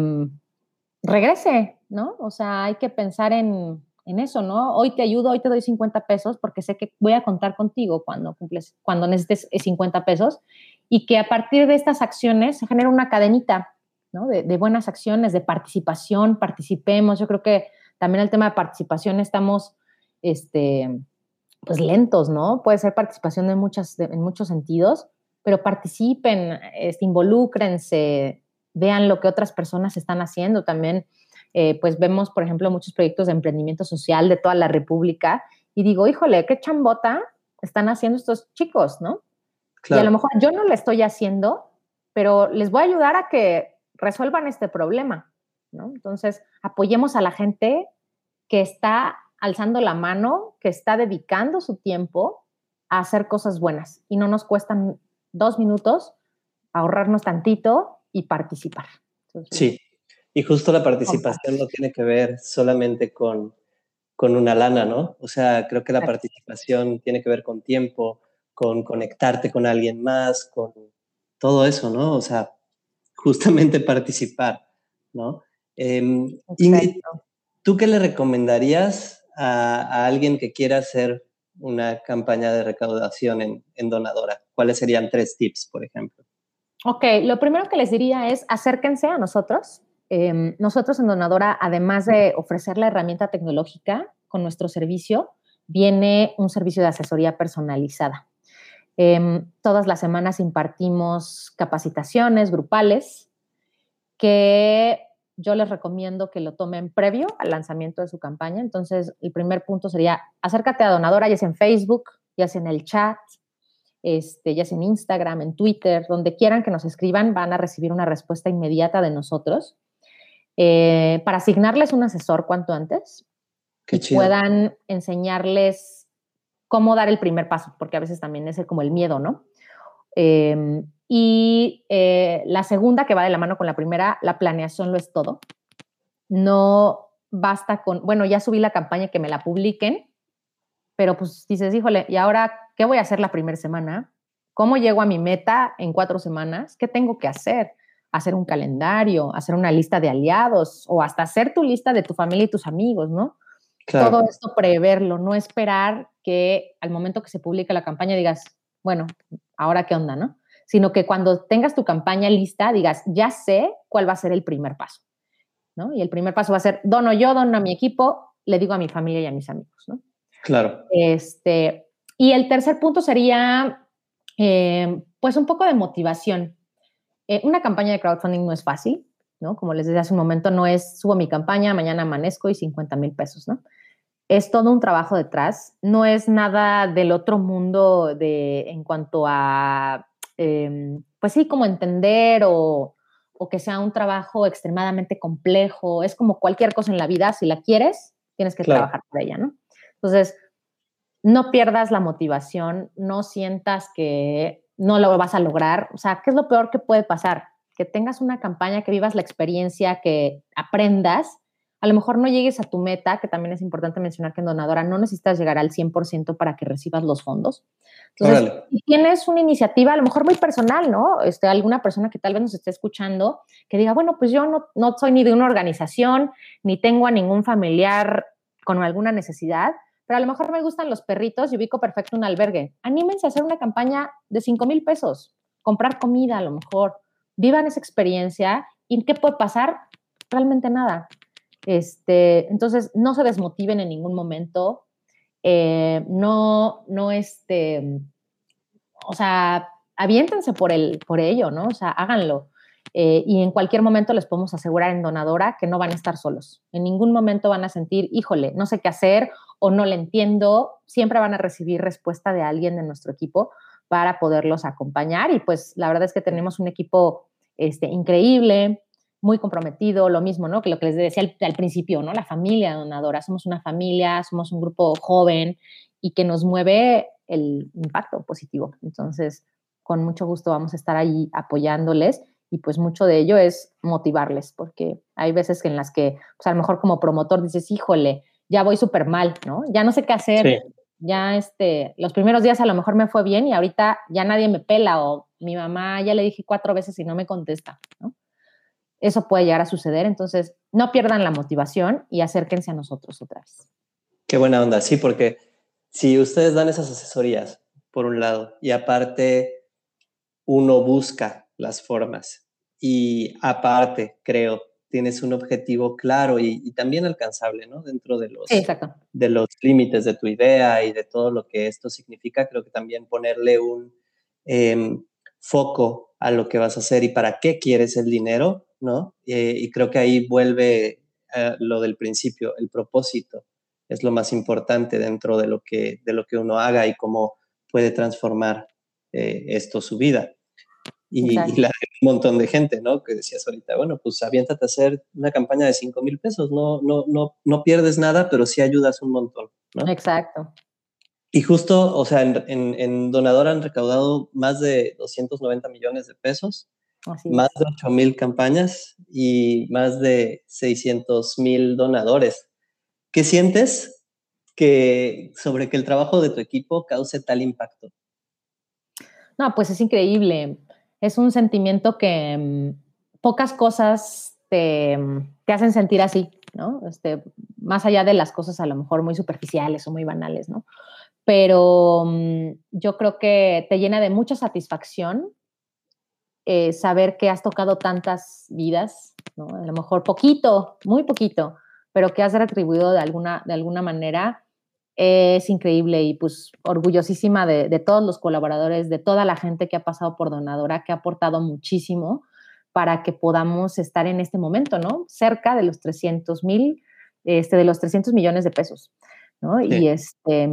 regrese, ¿no? O sea, hay que pensar en, en eso, ¿no? Hoy te ayudo, hoy te doy 50 pesos porque sé que voy a contar contigo cuando, cumples, cuando necesites 50 pesos y que a partir de estas acciones se genera una cadenita de, buenas acciones, de participación, participemos. Yo creo que también el tema de participación estamos, este, pues lentos, ¿no? Puede ser participación en, muchas, en muchos sentidos, pero participen, este, involúcrense, vean lo que otras personas están haciendo. También, eh, pues vemos, por ejemplo, muchos proyectos de emprendimiento social de toda la República y digo, híjole, qué chambota están haciendo estos chicos, ¿no? Y a lo mejor yo no lo estoy haciendo, pero les voy a ayudar a que resuelvan este problema, ¿no? Entonces, apoyemos a la gente que está alzando la mano, que está dedicando su tiempo a hacer cosas buenas y no nos cuestan dos minutos ahorrarnos tantito y participar. sí, y justo la participación no tiene que ver solamente con, con una lana, ¿no? O sea, creo que la participación tiene que ver con tiempo, con conectarte con alguien más, con todo eso, ¿no? O sea, justamente participar, ¿no? Ingrid, ¿tú qué le recomendarías a, alguien que quiera hacer una campaña de recaudación en, Donadora? ¿Cuáles serían tres tips, por ejemplo? Ok, lo primero que les diría es acérquense a nosotros. Em, nosotros en Donadora, además de ofrecer la herramienta tecnológica con nuestro servicio, viene un servicio de asesoría personalizada. Em, todas las semanas impartimos capacitaciones grupales que yo les recomiendo que lo tomen previo al lanzamiento de su campaña. Entonces, el primer punto sería acércate a Donadora, ya sea en Facebook, ya sea en el chat, este, ya sea en Instagram, en Twitter, donde quieran que nos escriban, van a recibir una respuesta inmediata de nosotros eh, para asignarles un asesor cuanto antes que puedan enseñarles cómo dar el primer paso, porque a veces también es como el miedo, ¿no? Em, y eh, la segunda, que va de la mano con la primera, la planeación lo es todo. No basta con, bueno, ya subí la campaña que me la publiquen, pero pues dices, híjole, ¿y ahora qué voy a hacer la primera semana? ¿Cómo llego a mi meta en cuatro semanas? ¿Qué tengo que hacer? Hacer un calendario, hacer una lista de aliados o hasta hacer tu lista de tu familia y tus amigos, ¿no? Todo esto preverlo, no esperar que al momento que se publique la campaña digas, bueno, ahora qué onda, ¿no? Sino que cuando tengas tu campaña lista digas, ya sé cuál va a ser el primer paso, ¿no? Y el primer paso va a ser, dono yo, dono a mi equipo, le digo a mi familia y a mis amigos, ¿no? Claro. Este, y el tercer punto sería, eh, pues, un poco de motivación. Eh, una campaña de crowdfunding no es fácil, ¿no? Como les decía hace un momento, no es subo mi campaña, mañana amanezco y 50 mil pesos, ¿no? Es todo un trabajo detrás, no es nada del otro mundo de, en cuanto a, em, pues sí, como entender o, o que sea un trabajo extremadamente complejo, es como cualquier cosa en la vida, si la quieres, tienes que trabajar por ella, ¿no? Entonces, no pierdas la motivación, no sientas que no lo vas a lograr. O sea, ¿qué es lo peor que puede pasar? Que tengas una campaña, que vivas la experiencia, que aprendas. A lo mejor no llegues a tu meta, que también es importante mencionar que en Donadora no necesitas llegar al 100% para que recibas los fondos. Entonces, si tienes una iniciativa, a lo mejor muy personal, ¿no? Este, alguna persona que tal vez nos esté escuchando, que diga, bueno, pues yo no, no soy ni de una organización, ni tengo a ningún familiar con alguna necesidad, pero a lo mejor me gustan los perritos y ubico perfecto un albergue. Anímense a hacer una campaña de 5 mil pesos, comprar comida a lo mejor, vivan esa experiencia y ¿qué puede pasar? Realmente nada. Este, entonces, no se desmotiven en ningún momento, eh, no, no, este, o sea, aviéntense por, el, por ello, ¿no? O sea, háganlo. Eh, y en cualquier momento les podemos asegurar en Donadora que no van a estar solos. En ningún momento van a sentir, híjole, no sé qué hacer o no le entiendo. Siempre van a recibir respuesta de alguien de nuestro equipo para poderlos acompañar. Y pues la verdad es que tenemos un equipo este, increíble, muy comprometido, lo mismo, ¿no? Que lo que les decía al, principio, ¿no? La familia donadora. Somos una familia, somos un grupo joven y que nos mueve el impacto positivo. Entonces, con mucho gusto vamos a estar ahí apoyándoles y pues mucho de ello es motivarles, porque hay veces en las que, pues a lo mejor como promotor dices, híjole, ya voy súper mal, ¿no? Ya no sé qué hacer, ya este, los primeros días a lo mejor me fue bien y ahorita ya nadie me pela o mi mamá ya le dije cuatro veces y no me contesta, ¿no? Eso puede llegar a suceder, entonces no pierdan la motivación y acérquense a nosotros otra vez. Qué buena onda, sí, porque si ustedes dan esas asesorías, por un lado, y aparte uno busca las formas. Y aparte, creo, tienes un objetivo claro y, también alcanzable, ¿no? Dentro de los, de los límites de tu idea y de todo lo que esto significa, creo que también ponerle un em, foco a lo que vas a hacer y para qué quieres el dinero, ¿no? Eh, y creo que ahí vuelve eh, lo del principio, el propósito es lo más importante dentro de lo que, de lo que uno haga y cómo puede transformar eh, esto su vida y, la de un montón de gente, ¿no? Que decías ahorita, bueno, pues aviéntate a hacer una campaña de 5 mil pesos, no, no, no, no pierdes nada, pero sí ayudas un montón, ¿no? Exacto. Y justo, o sea, en, en, Donador han recaudado más de 290 millones de pesos, más de 8 mil campañas y más de 600 mil donadores. ¿Qué sientes que, sobre que el trabajo de tu equipo cause tal impacto? No, pues es increíble es un sentimiento que mm, pocas cosas te, mm, te, hacen sentir así, ¿no? Este, más allá de las cosas a lo mejor muy superficiales o muy banales, ¿no? Pero mm, yo creo que te llena de mucha satisfacción eh, saber que has tocado tantas vidas, ¿no? A lo mejor poquito, muy poquito, pero que has retribuido de alguna, de alguna manera es increíble y pues orgullosísima de, todos los colaboradores, de toda la gente que ha pasado por Donadora, que ha aportado muchísimo para que podamos estar en este momento, ¿no? Cerca de los 300 mil, este, de los 300 millones de pesos, ¿no? Y este,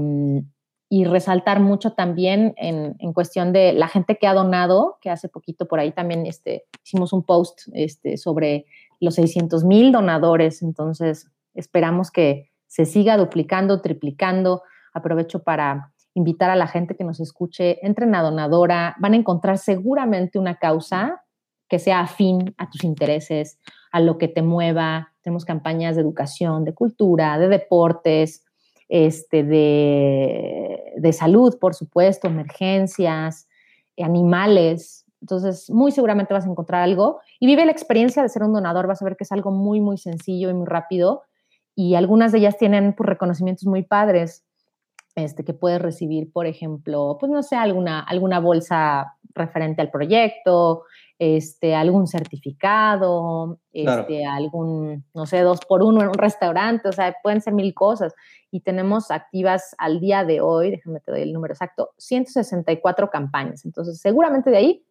y resaltar mucho también en, en, cuestión de la gente que ha donado, que hace poquito por ahí también este, hicimos un post este, sobre los 600 mil donadores, entonces esperamos que se siga duplicando, triplicando. Aprovecho para invitar a la gente que nos escuche, entren a donadora, van a encontrar seguramente una causa que sea afín a tus intereses, a lo que te mueva. Tenemos campañas de educación, de cultura, de deportes, este, de, de salud, por supuesto, emergencias, animales. Entonces, muy seguramente vas a encontrar algo y vive la experiencia de ser un donador. Vas a ver que es algo muy, muy sencillo y muy rápido y algunas de ellas tienen pues, reconocimientos muy padres. Este, que puedes recibir, por ejemplo, pues no sé, alguna, alguna bolsa referente al proyecto, este, algún certificado, este, algún, no sé, dos por uno en un restaurante, o sea, pueden ser mil cosas. Y tenemos activas al día de hoy, déjame te doy el número exacto, 164 campañas. Entonces, seguramente de ahí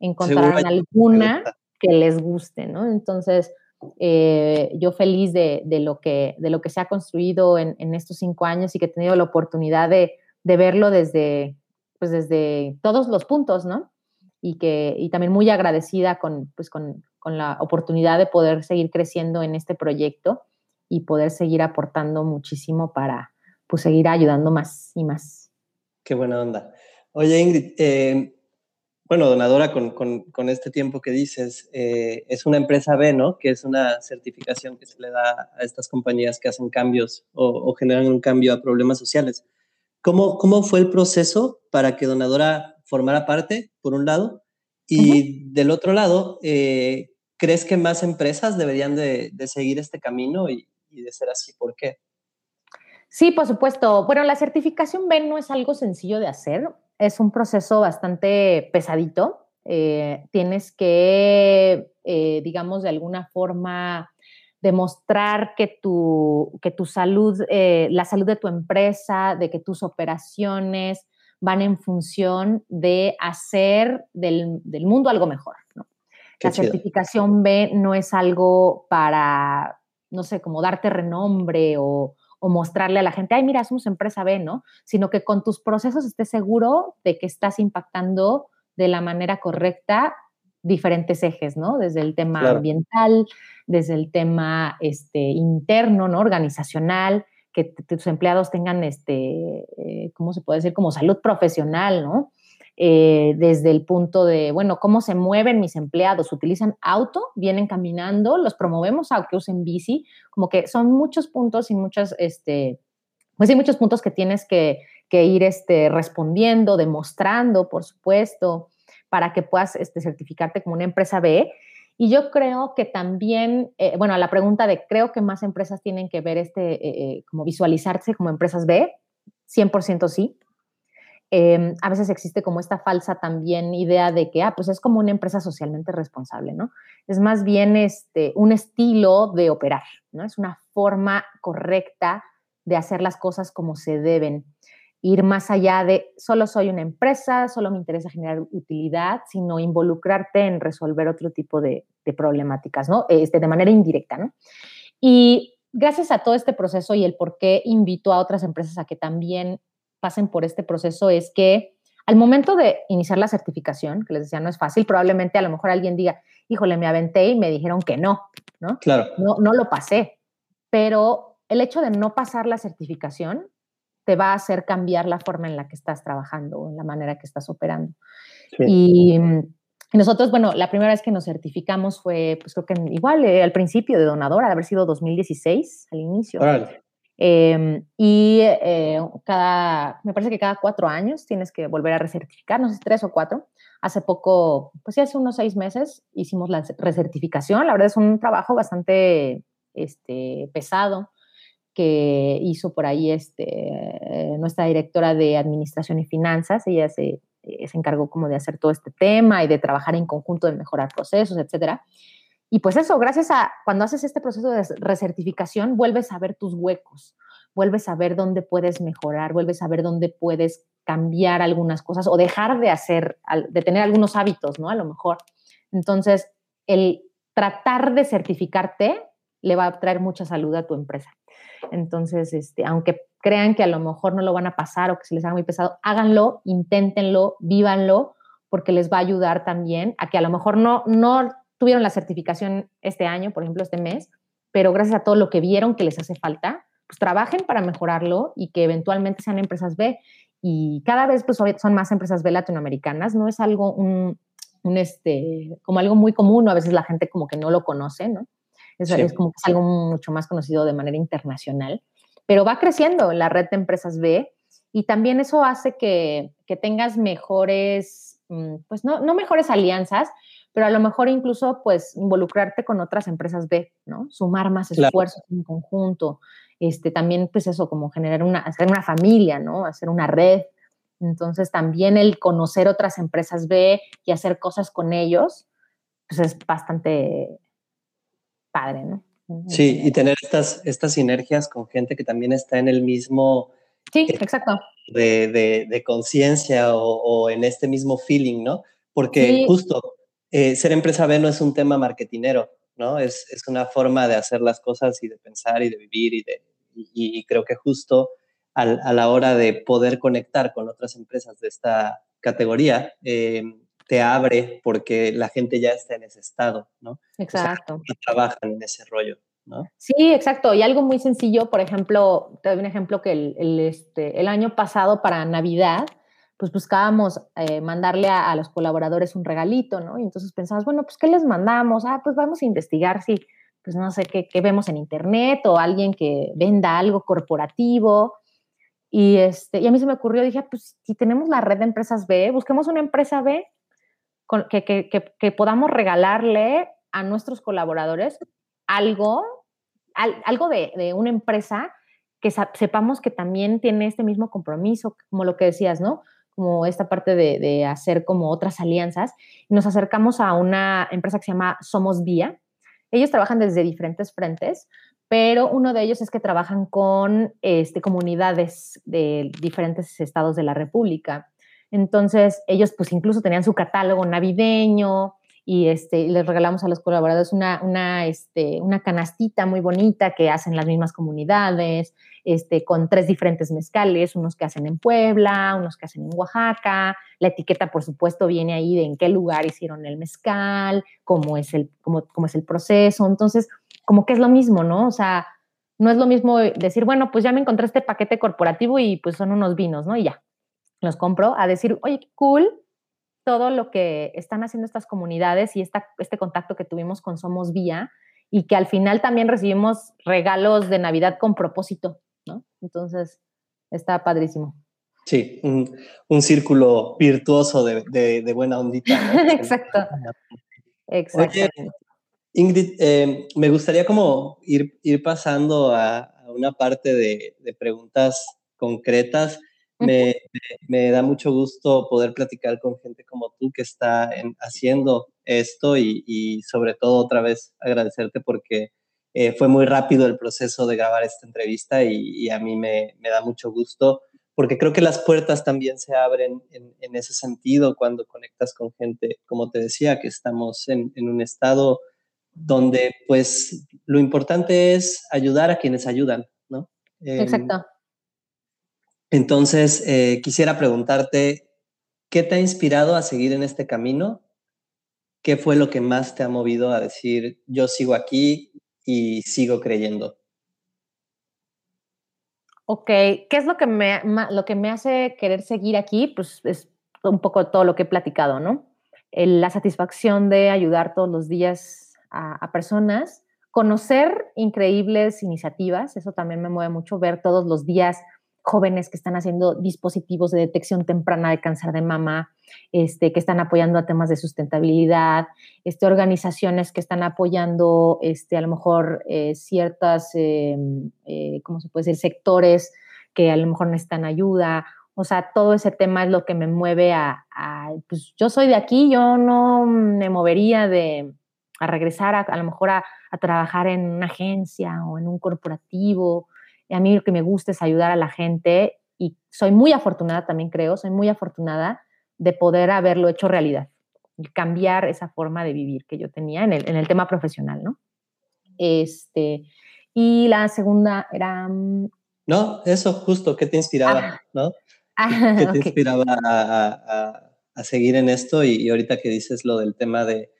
encontrarán alguna que les guste, ¿no? Entonces, eh, yo feliz de, lo que, de lo que se ha construido en, estos cinco años y que he tenido la oportunidad de, verlo desde, pues desde todos los puntos, ¿no? Y, que, y también muy agradecida con, pues con, con la oportunidad de poder seguir creciendo en este proyecto y poder seguir aportando muchísimo para pues, seguir ayudando más y más. Qué buena onda. Oye, Ingrid, eh, bueno, donadora con, con, este tiempo que dices, eh, es una empresa B, ¿no? Que es una certificación que se le da a estas compañías que hacen cambios o, generan un cambio a problemas sociales. ¿Cómo, ¿Cómo fue el proceso para que donadora formara parte, por un lado? Y del otro lado, eh, ¿crees que más empresas deberían de, de seguir este camino y, y de ser así? ¿Por qué? Sí, por supuesto. Bueno, la certificación B no es algo sencillo de hacer es un proceso bastante pesadito. Eh, tienes que, eh, digamos, de alguna forma demostrar que tu, que tu salud, eh, la salud de tu empresa, de que tus operaciones van en función de hacer del, mundo algo mejor. La certificación B no es algo para, no sé, como darte renombre o, o mostrarle a la gente, ay, mira, somos empresa B, ¿no? Sino que con tus procesos estés seguro de que estás impactando de la manera correcta diferentes ejes, ¿no? Desde el tema ambiental, desde el tema este, interno, ¿no? Organizacional, que tus empleados tengan, este, eh, ¿cómo se puede decir? Como salud profesional, ¿no? Eh, desde el punto de, bueno, cómo se mueven mis empleados, utilizan auto, vienen caminando, los promovemos a que usen bici, como que son muchos puntos y muchas, este, pues hay muchos puntos que tienes que, ir este, respondiendo, demostrando, por supuesto, para que puedas este, certificarte como una empresa B. Y yo creo que también, eh, bueno, a la pregunta de creo que más empresas tienen que ver este, eh, como visualizarse como empresas B, 100% sí. Em, a veces existe como esta falsa también idea de que, ah, pues es como una empresa socialmente responsable, ¿no? Es más bien este, un estilo de operar, ¿no? Es una forma correcta de hacer las cosas como se deben. Ir más allá de solo soy una empresa, solo me interesa generar utilidad, sino involucrarte en resolver otro tipo de, problemáticas, ¿no? Este, de manera indirecta. Y gracias a todo este proceso y el por qué invito a otras empresas a que también pasen por este proceso es que al momento de iniciar la certificación, que les decía no es fácil, probablemente a lo mejor alguien diga, híjole, me aventé y me dijeron que no, ¿no? Claro. No, no lo pasé. Pero el hecho de no pasar la certificación te va a hacer cambiar la forma en la que estás trabajando o en la manera que estás operando. Y, nosotros, bueno, la primera vez que nos certificamos fue, pues creo que igual eh, al principio de donadora, de haber sido 2016, al inicio. Em, y eh, cada, me parece que cada cuatro años tienes que volver a recertificar, no sé, tres o cuatro. Hace poco, pues sí, hace unos seis meses hicimos la recertificación. La verdad es un trabajo bastante este, pesado que hizo por ahí este, nuestra directora de Administración y Finanzas. Ella se, eh, se encargó como de hacer todo este tema y de trabajar en conjunto, de mejorar procesos, etcétera. Y pues eso, gracias a cuando haces este proceso de recertificación, vuelves a ver tus huecos, vuelves a ver dónde puedes mejorar, vuelves a ver dónde puedes cambiar algunas cosas o dejar de hacer, de tener algunos hábitos, ¿no? A lo mejor. Entonces, el tratar de certificarte le va a traer mucha salud a tu empresa. Entonces, este, aunque crean que a lo mejor no lo van a pasar o que se les haga muy pesado, háganlo, inténtenlo, vívanlo, porque les va a ayudar también a que a lo mejor no, no tuvieron la certificación este año, por ejemplo, este mes, pero gracias a todo lo que vieron que les hace falta, pues trabajen para mejorarlo y que eventualmente sean empresas B. Y cada vez pues, son más empresas B latinoamericanas, no es algo, un, este, como algo muy común, a veces la gente como que no lo conoce, ¿no? Es, es como que es algo mucho más conocido de manera internacional, pero va creciendo la red de empresas B y también eso hace que, que tengas mejores, mm, pues no, no mejores alianzas, pero a lo mejor incluso pues involucrarte con otras empresas B, ¿no? Sumar más esfuerzos en conjunto, este, también pues eso, como generar una, hacer una familia, ¿no? Hacer una red. Entonces también el conocer otras empresas B y hacer cosas con ellos, pues es bastante padre, ¿no? Sí, y tener estas, estas sinergias con gente que también está en el mismo... Sí, exacto. De, de, conciencia o, en este mismo feeling, ¿no? Porque justo eh, ser empresa B no es un tema marketinero, ¿no? Es, es, una forma de hacer las cosas y de pensar y de vivir y, de, y, creo que justo a la hora de poder conectar con otras empresas de esta categoría, eh, te abre porque la gente ya está en ese estado, ¿no? Exacto. y trabajan en ese rollo, ¿no? Sí, exacto. Y algo muy sencillo, por ejemplo, te doy un ejemplo que el, el, este, el año pasado para Navidad, pues buscábamos eh, mandarle a, los colaboradores un regalito, ¿no? Y entonces pensamos, bueno, pues ¿qué les mandamos? Ah, pues vamos a investigar si, pues no sé, qué, qué vemos en internet o alguien que venda algo corporativo. Y, este, y a mí se me ocurrió, dije, pues si tenemos la red de empresas B, busquemos una empresa B con, que, que, que, podamos regalarle a nuestros colaboradores algo, algo de, de, una empresa que sepamos que también tiene este mismo compromiso, como lo que decías, ¿no? Como esta parte de, hacer como otras alianzas. Nos acercamos a una empresa que se llama Somos Vía. Ellos trabajan desde diferentes frentes, pero uno de ellos es que trabajan con este, comunidades de diferentes estados de la República. Entonces, ellos pues incluso tenían su catálogo navideño, y este, les regalamos a los colaboradores una, una, este, una canastita muy bonita que hacen las mismas comunidades, este, con tres diferentes mezcales, unos que hacen en Puebla, unos que hacen en Oaxaca. La etiqueta, por supuesto, viene ahí de en qué lugar hicieron el mezcal, cómo es el, cómo, cómo es el proceso. Entonces, como que es lo mismo, ¿no? O sea, no es lo mismo decir, bueno, pues ya me encontré este paquete corporativo y pues son unos vinos, ¿no? Y ya, los compro, a decir, oye, cool, todo lo que están haciendo estas comunidades y esta, este contacto que tuvimos con Somos Vía y que al final también recibimos regalos de Navidad con propósito, ¿no? Entonces, está padrísimo. Sí, un, círculo virtuoso de, buena ondita. Exacto. Exacto. Ingrid, eh, me gustaría como ir, ir pasando a, a una parte de, preguntas concretas me, da mucho gusto poder platicar con gente como tú que está haciendo esto y, sobre todo otra vez agradecerte porque eh, fue muy rápido el proceso de grabar esta entrevista y, a mí me, da mucho gusto porque creo que las puertas también se abren en, ese sentido cuando conectas con gente, como te decía, que estamos en, un estado donde pues lo importante es ayudar a quienes ayudan, ¿no? Exacto. Entonces, eh, quisiera preguntarte, ¿qué te ha inspirado a seguir en este camino? ¿Qué fue lo que más te ha movido a decir, yo sigo aquí y sigo creyendo? Ok, ¿qué es lo que me, lo que me hace querer seguir aquí? Pues es un poco todo lo que he platicado, ¿no? la satisfacción de ayudar todos los días a personas, conocer increíbles iniciativas, eso también me mueve mucho, ver todos los días jóvenes que están haciendo dispositivos de detección temprana de cáncer de mama, este, que están apoyando a temas de sustentabilidad, este, organizaciones que están apoyando este, a lo mejor eh, ciertas, eh, eh, ¿cómo se puede decir?, sectores que a lo mejor necesitan ayuda. O sea, todo ese tema es lo que me mueve a, pues yo soy de aquí, yo no me movería de, a regresar a, a lo mejor a, a trabajar en una agencia o en un corporativo a mí lo que me gusta es ayudar a la gente y soy muy afortunada también creo, soy muy afortunada de poder haberlo hecho realidad, cambiar esa forma de vivir que yo tenía en el, en el tema profesional, ¿no? Este, y la segunda era... Mm, no, eso justo, ¿qué te inspiraba? Ah. ¿no? Ah, ¿Qué te inspiraba a, a, seguir en esto? Y, y, ahorita que dices lo del tema de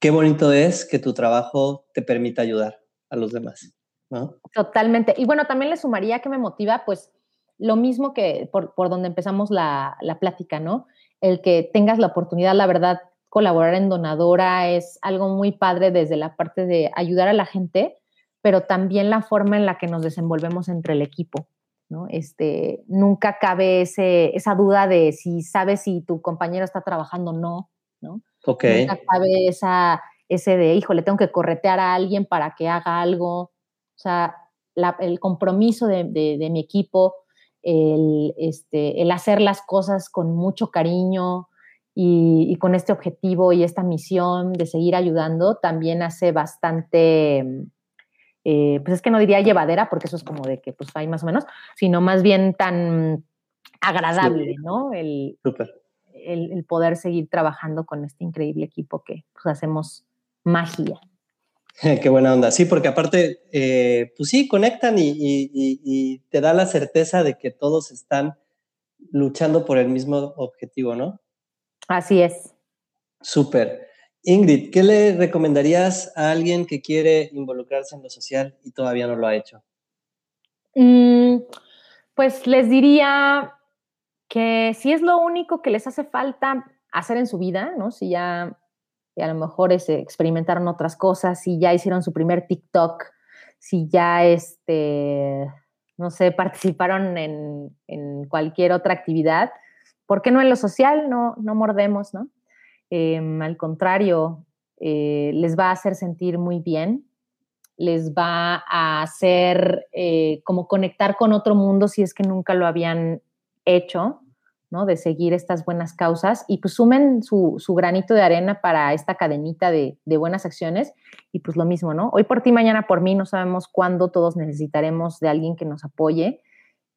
qué bonito es que tu trabajo te permita ayudar a los demás, ¿no? Totalmente. Y bueno, también le sumaría que me motiva, pues, lo mismo que por, por donde empezamos la, la plática, ¿no? El que tengas la oportunidad, la verdad, colaborar en Donadora es algo muy padre desde la parte de ayudar a la gente, pero también la forma en la que nos desenvolvemos entre el equipo. ¿no? Este, nunca cabe ese, esa duda de si sabes si tu compañero está trabajando o no. ¿no? Nunca cabe esa, ese de, híjole, tengo que corretear a alguien para que haga algo. O sea, el compromiso de, de, mi equipo, el, este, el hacer las cosas con mucho cariño, y, con este objetivo y esta misión de seguir ayudando también hace bastante, eh, pues es que no diría llevadera, porque eso es como de que pues hay más o menos, sino más bien tan agradable, ¿no? El, el, poder seguir trabajando con este increíble equipo que pues, hacemos magia. Qué buena onda. Sí, porque aparte, eh, pues sí, conectan y, y, te da la certeza de que todos están luchando por el mismo objetivo, ¿no? Así es. Súper. Ingrid, ¿qué le recomendarías a alguien que quiere involucrarse en lo social y todavía no lo ha hecho? Mm, pues les diría que si es lo único que les hace falta hacer en su vida, ¿no? Si ya a lo mejor experimentaron otras cosas, si ya hicieron su primer TikTok, si ya, este, no sé, participaron en, en cualquier otra actividad, ¿Por qué no en lo social no, no mordemos, no? Em, al contrario, eh, les va a hacer sentir muy bien, les va a hacer eh, como conectar con otro mundo si es que nunca lo habían hecho, De seguir estas buenas causas y pues sumen su, granito de arena para esta cadenita de, de, buenas acciones y pues lo mismo, ¿no? Hoy por ti, mañana por mí, no sabemos cuándo todos necesitaremos de alguien que nos apoye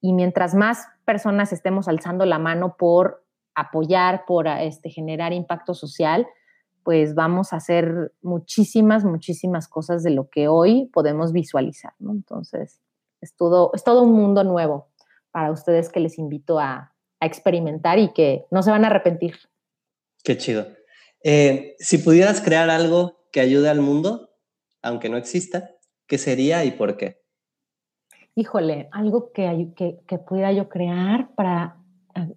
y mientras más personas estemos alzando la mano por apoyar, por este, generar impacto social, pues vamos a hacer muchísimas, muchísimas cosas de lo que hoy podemos visualizar, ¿no? Entonces, es todo, es todo un mundo nuevo para ustedes que les invito a, experimentar y que no se van a arrepentir. Qué chido. Eh, si pudieras crear algo que ayude al mundo, aunque no exista, ¿qué sería y por qué? híjole, algo que, que, pudiera yo crear para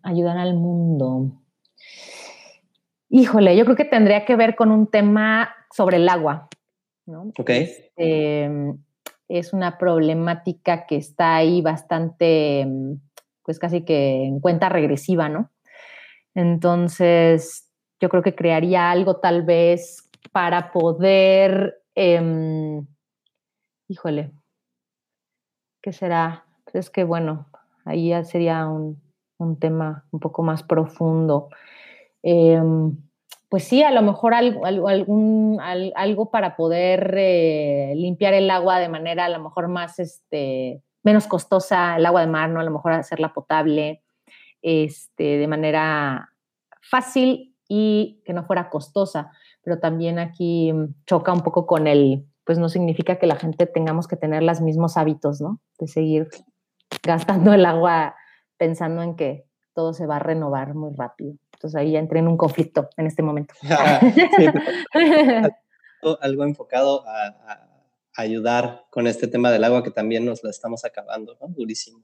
ayudar al mundo. Híjole, yo creo que tendría que ver con un tema sobre el agua, ¿no? Ok. Este, es una problemática que está ahí bastante, pues casi que en cuenta regresiva, ¿no? Entonces, yo creo que crearía algo tal vez para poder, em, híjole, ¿Qué será? Es que bueno, ahí ya sería un, tema un poco más profundo. Em, pues sí, a lo mejor algo, algún, algo para poder eh, limpiar el agua de manera a lo mejor más, este, menos costosa, el agua de mar, ¿no? A lo mejor hacerla potable, este, de manera fácil y que no fuera costosa. Pero también aquí choca un poco con el, pues no significa que la gente tengamos que tener los mismos hábitos, ¿no? De seguir gastando el agua pensando en que todo se va a renovar muy rápido. Entonces ahí ya entré en un conflicto en este momento. algo, enfocado a, ayudar con este tema del agua que también nos la estamos acabando, ¿no? Durísimo.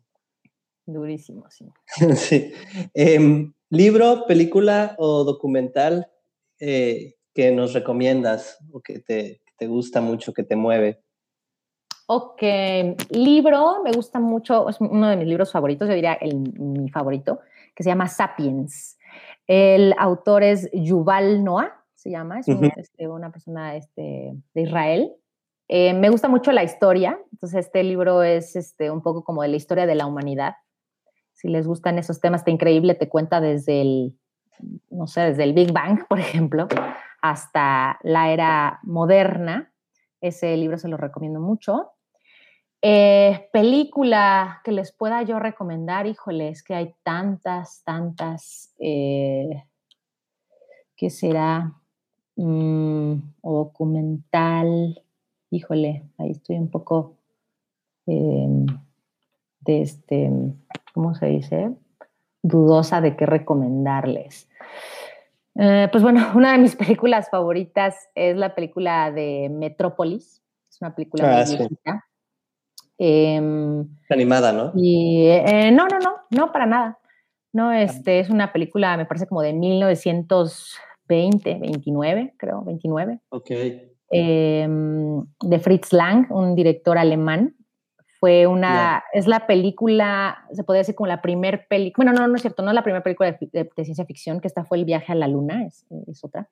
Durísimo, sí. sí. Em, ¿Libro, película o documental eh, que nos recomiendas o que te, te gusta mucho, que te mueve? Ok, libro, me gusta mucho, es uno de mis libros favoritos, yo diría el, mi favorito, que se llama Sapiens. El autor es Yuval Noah, se llama, es este, una persona este, de Israel. Eh, me gusta mucho la historia, entonces este libro es este, un poco como de la historia de la humanidad. Si les gustan esos temas, está increíble, te cuenta desde el, no sé, desde el Big Bang, por ejemplo, hasta la era moderna. Ese libro se lo recomiendo mucho. Eh, película que les pueda yo recomendar, híjole, es que hay tantas, tantas, eh, ¿qué será? Mm, documental, híjole, ahí estoy un poco em, de este, ¿cómo se dice? Dudosa de qué recomendarles. Eh, pues bueno, una de mis películas favoritas es la película de Metrópolis. Es una película ah, muy em, animada, ¿no? Y, eh, no, no, no, no, para nada. No, este, es una película, me parece como de 1920, 29, creo, 29. Ok. Em, de Fritz Lang, un director alemán. Fue una, es la película, se podría decir como la primer película, bueno, no, no es cierto, no es la primera película de, ciencia ficción, que esta fue El viaje a la luna, es, es otra,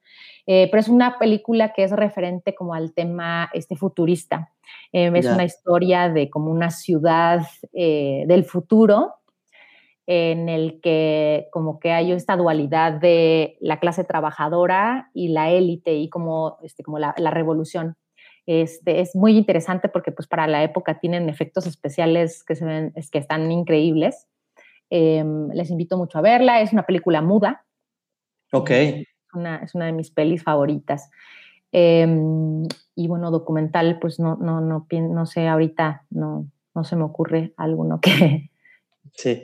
eh, pero es una película que es referente como al tema este, futurista. Em, es una historia de como una ciudad eh, del futuro, en el que como que hay esta dualidad de la clase trabajadora y la élite y como, este, como la, la revolución. Este, es muy interesante porque pues para la época tienen efectos especiales que, se ven, es, que están increíbles. Em, les invito mucho a verla. Es una película muda. Ok. Una, es una de mis pelis favoritas. Em, y bueno, documental, pues no, no, no, no sé, ahorita no, no se me ocurre alguno que... Sí,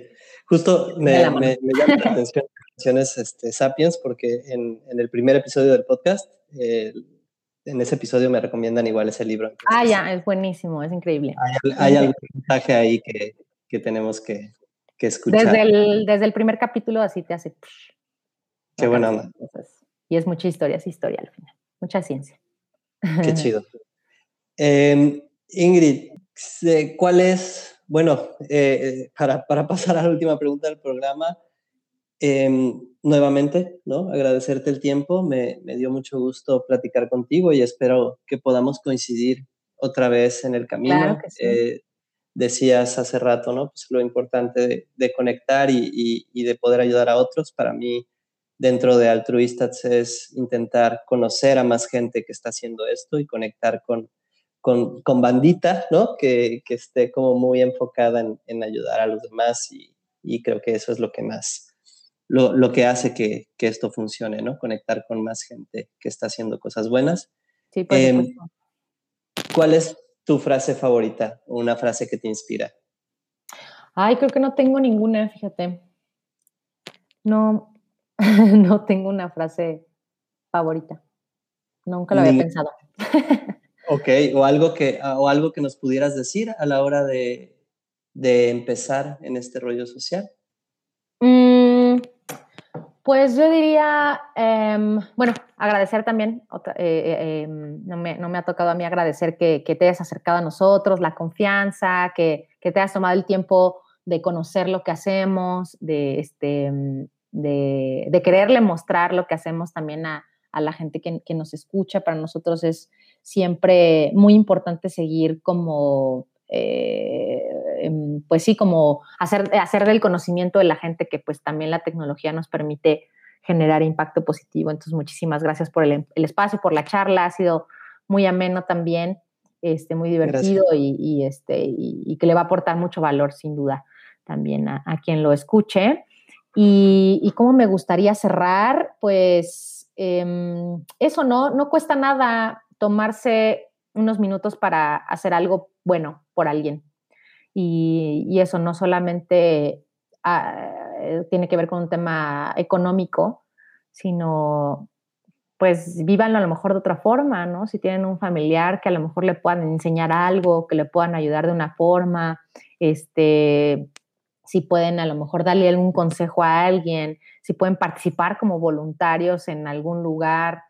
justo me, me, llama la atención este, Sapiens porque en, en, el primer episodio del podcast eh, en ese episodio me recomiendan igual ese libro. ah, ya, es buenísimo, es increíble. Hay, algún mensaje ahí que, que tenemos que, que, escuchar. Desde el, desde el primer capítulo así te hace... Qué buena onda. Y es mucha historia, es historia al final, mucha ciencia. Qué chido. Em, Ingrid, ¿cuál es, bueno, eh, para, para, pasar a la última pregunta del programa, eh, nuevamente, ¿no? Agradecerte el tiempo, me, me, dio mucho gusto platicar contigo y espero que podamos coincidir otra vez en el camino. Claro que sí. eh, decías hace rato, ¿no? Pues lo importante de, de conectar y, y, y, de poder ayudar a otros. Para mí, dentro de Altruistas es intentar conocer a más gente que está haciendo esto y conectar con, con, con bandita, ¿no? Que, que, esté como muy enfocada en, en ayudar a los demás y, y creo que eso es lo que más lo, lo que hace que, que, esto funcione, ¿no? Conectar con más gente que está haciendo cosas buenas. Sí, por eh, ¿Cuál es tu frase favorita o una frase que te inspira? Ay, creo que no tengo ninguna, fíjate. No, no tengo una frase favorita. Nunca lo había Ni... pensado. ok, o algo, que, o algo que nos pudieras decir a la hora de, de empezar en este rollo social. Mm, pues yo diría, eh, bueno, agradecer también, eh, eh, no, me, no, me, ha tocado a mí agradecer que, que, te hayas acercado a nosotros, la confianza, que, que, te hayas tomado el tiempo de conocer lo que hacemos, de, este, de, de quererle mostrar lo que hacemos también a, a la gente que, que, nos escucha. Para nosotros es siempre muy importante seguir como eh, em, pues sí, como hacer, hacer del conocimiento de la gente que pues también la tecnología nos permite generar impacto positivo. Entonces, muchísimas gracias por el, el espacio, por la charla, ha sido muy ameno también, este, muy divertido y, y, este, y, y, que le va a aportar mucho valor, sin duda, también a, a quien lo escuche. Y, y cómo me gustaría cerrar, pues eh, eso no, no cuesta nada tomarse unos minutos para hacer algo bueno por alguien. Y, eso no solamente uh, tiene que ver con un tema económico, sino pues vívanlo a lo mejor de otra forma, ¿no? Si tienen un familiar que a lo mejor le puedan enseñar algo, que le puedan ayudar de una forma, este, si pueden a lo mejor darle algún consejo a alguien, si pueden participar como voluntarios en algún lugar,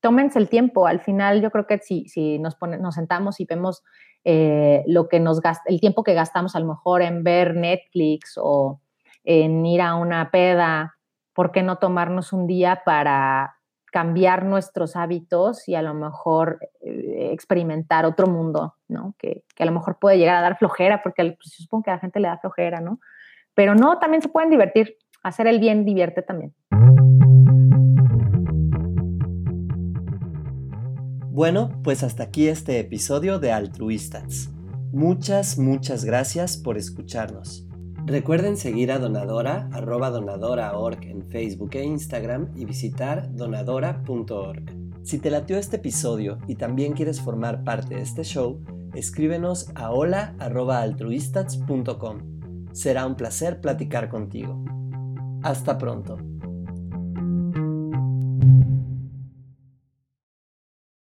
tómense el tiempo. Al final, yo creo que si, si nos, pone, nos sentamos y vemos eh, lo que nos gasta, el tiempo que gastamos a lo mejor en ver Netflix o en ir a una peda, ¿por qué no tomarnos un día para cambiar nuestros hábitos y a lo mejor eh, experimentar otro mundo, ¿no? Que, que, a lo mejor puede llegar a dar flojera, porque pues, supongo que a la gente le da flojera, ¿no? Pero no, también se pueden divertir. Hacer el bien divierte también. Bueno, pues hasta aquí este episodio de Altruistas. Muchas, muchas gracias por escucharnos. Recuerden seguir a Donadora, arroba donadora.org en Facebook e Instagram y visitar donadora.org. Si te latió este episodio y también quieres formar parte de este show, escríbenos a hola.altruistats.com. Será un placer platicar contigo. Hasta pronto.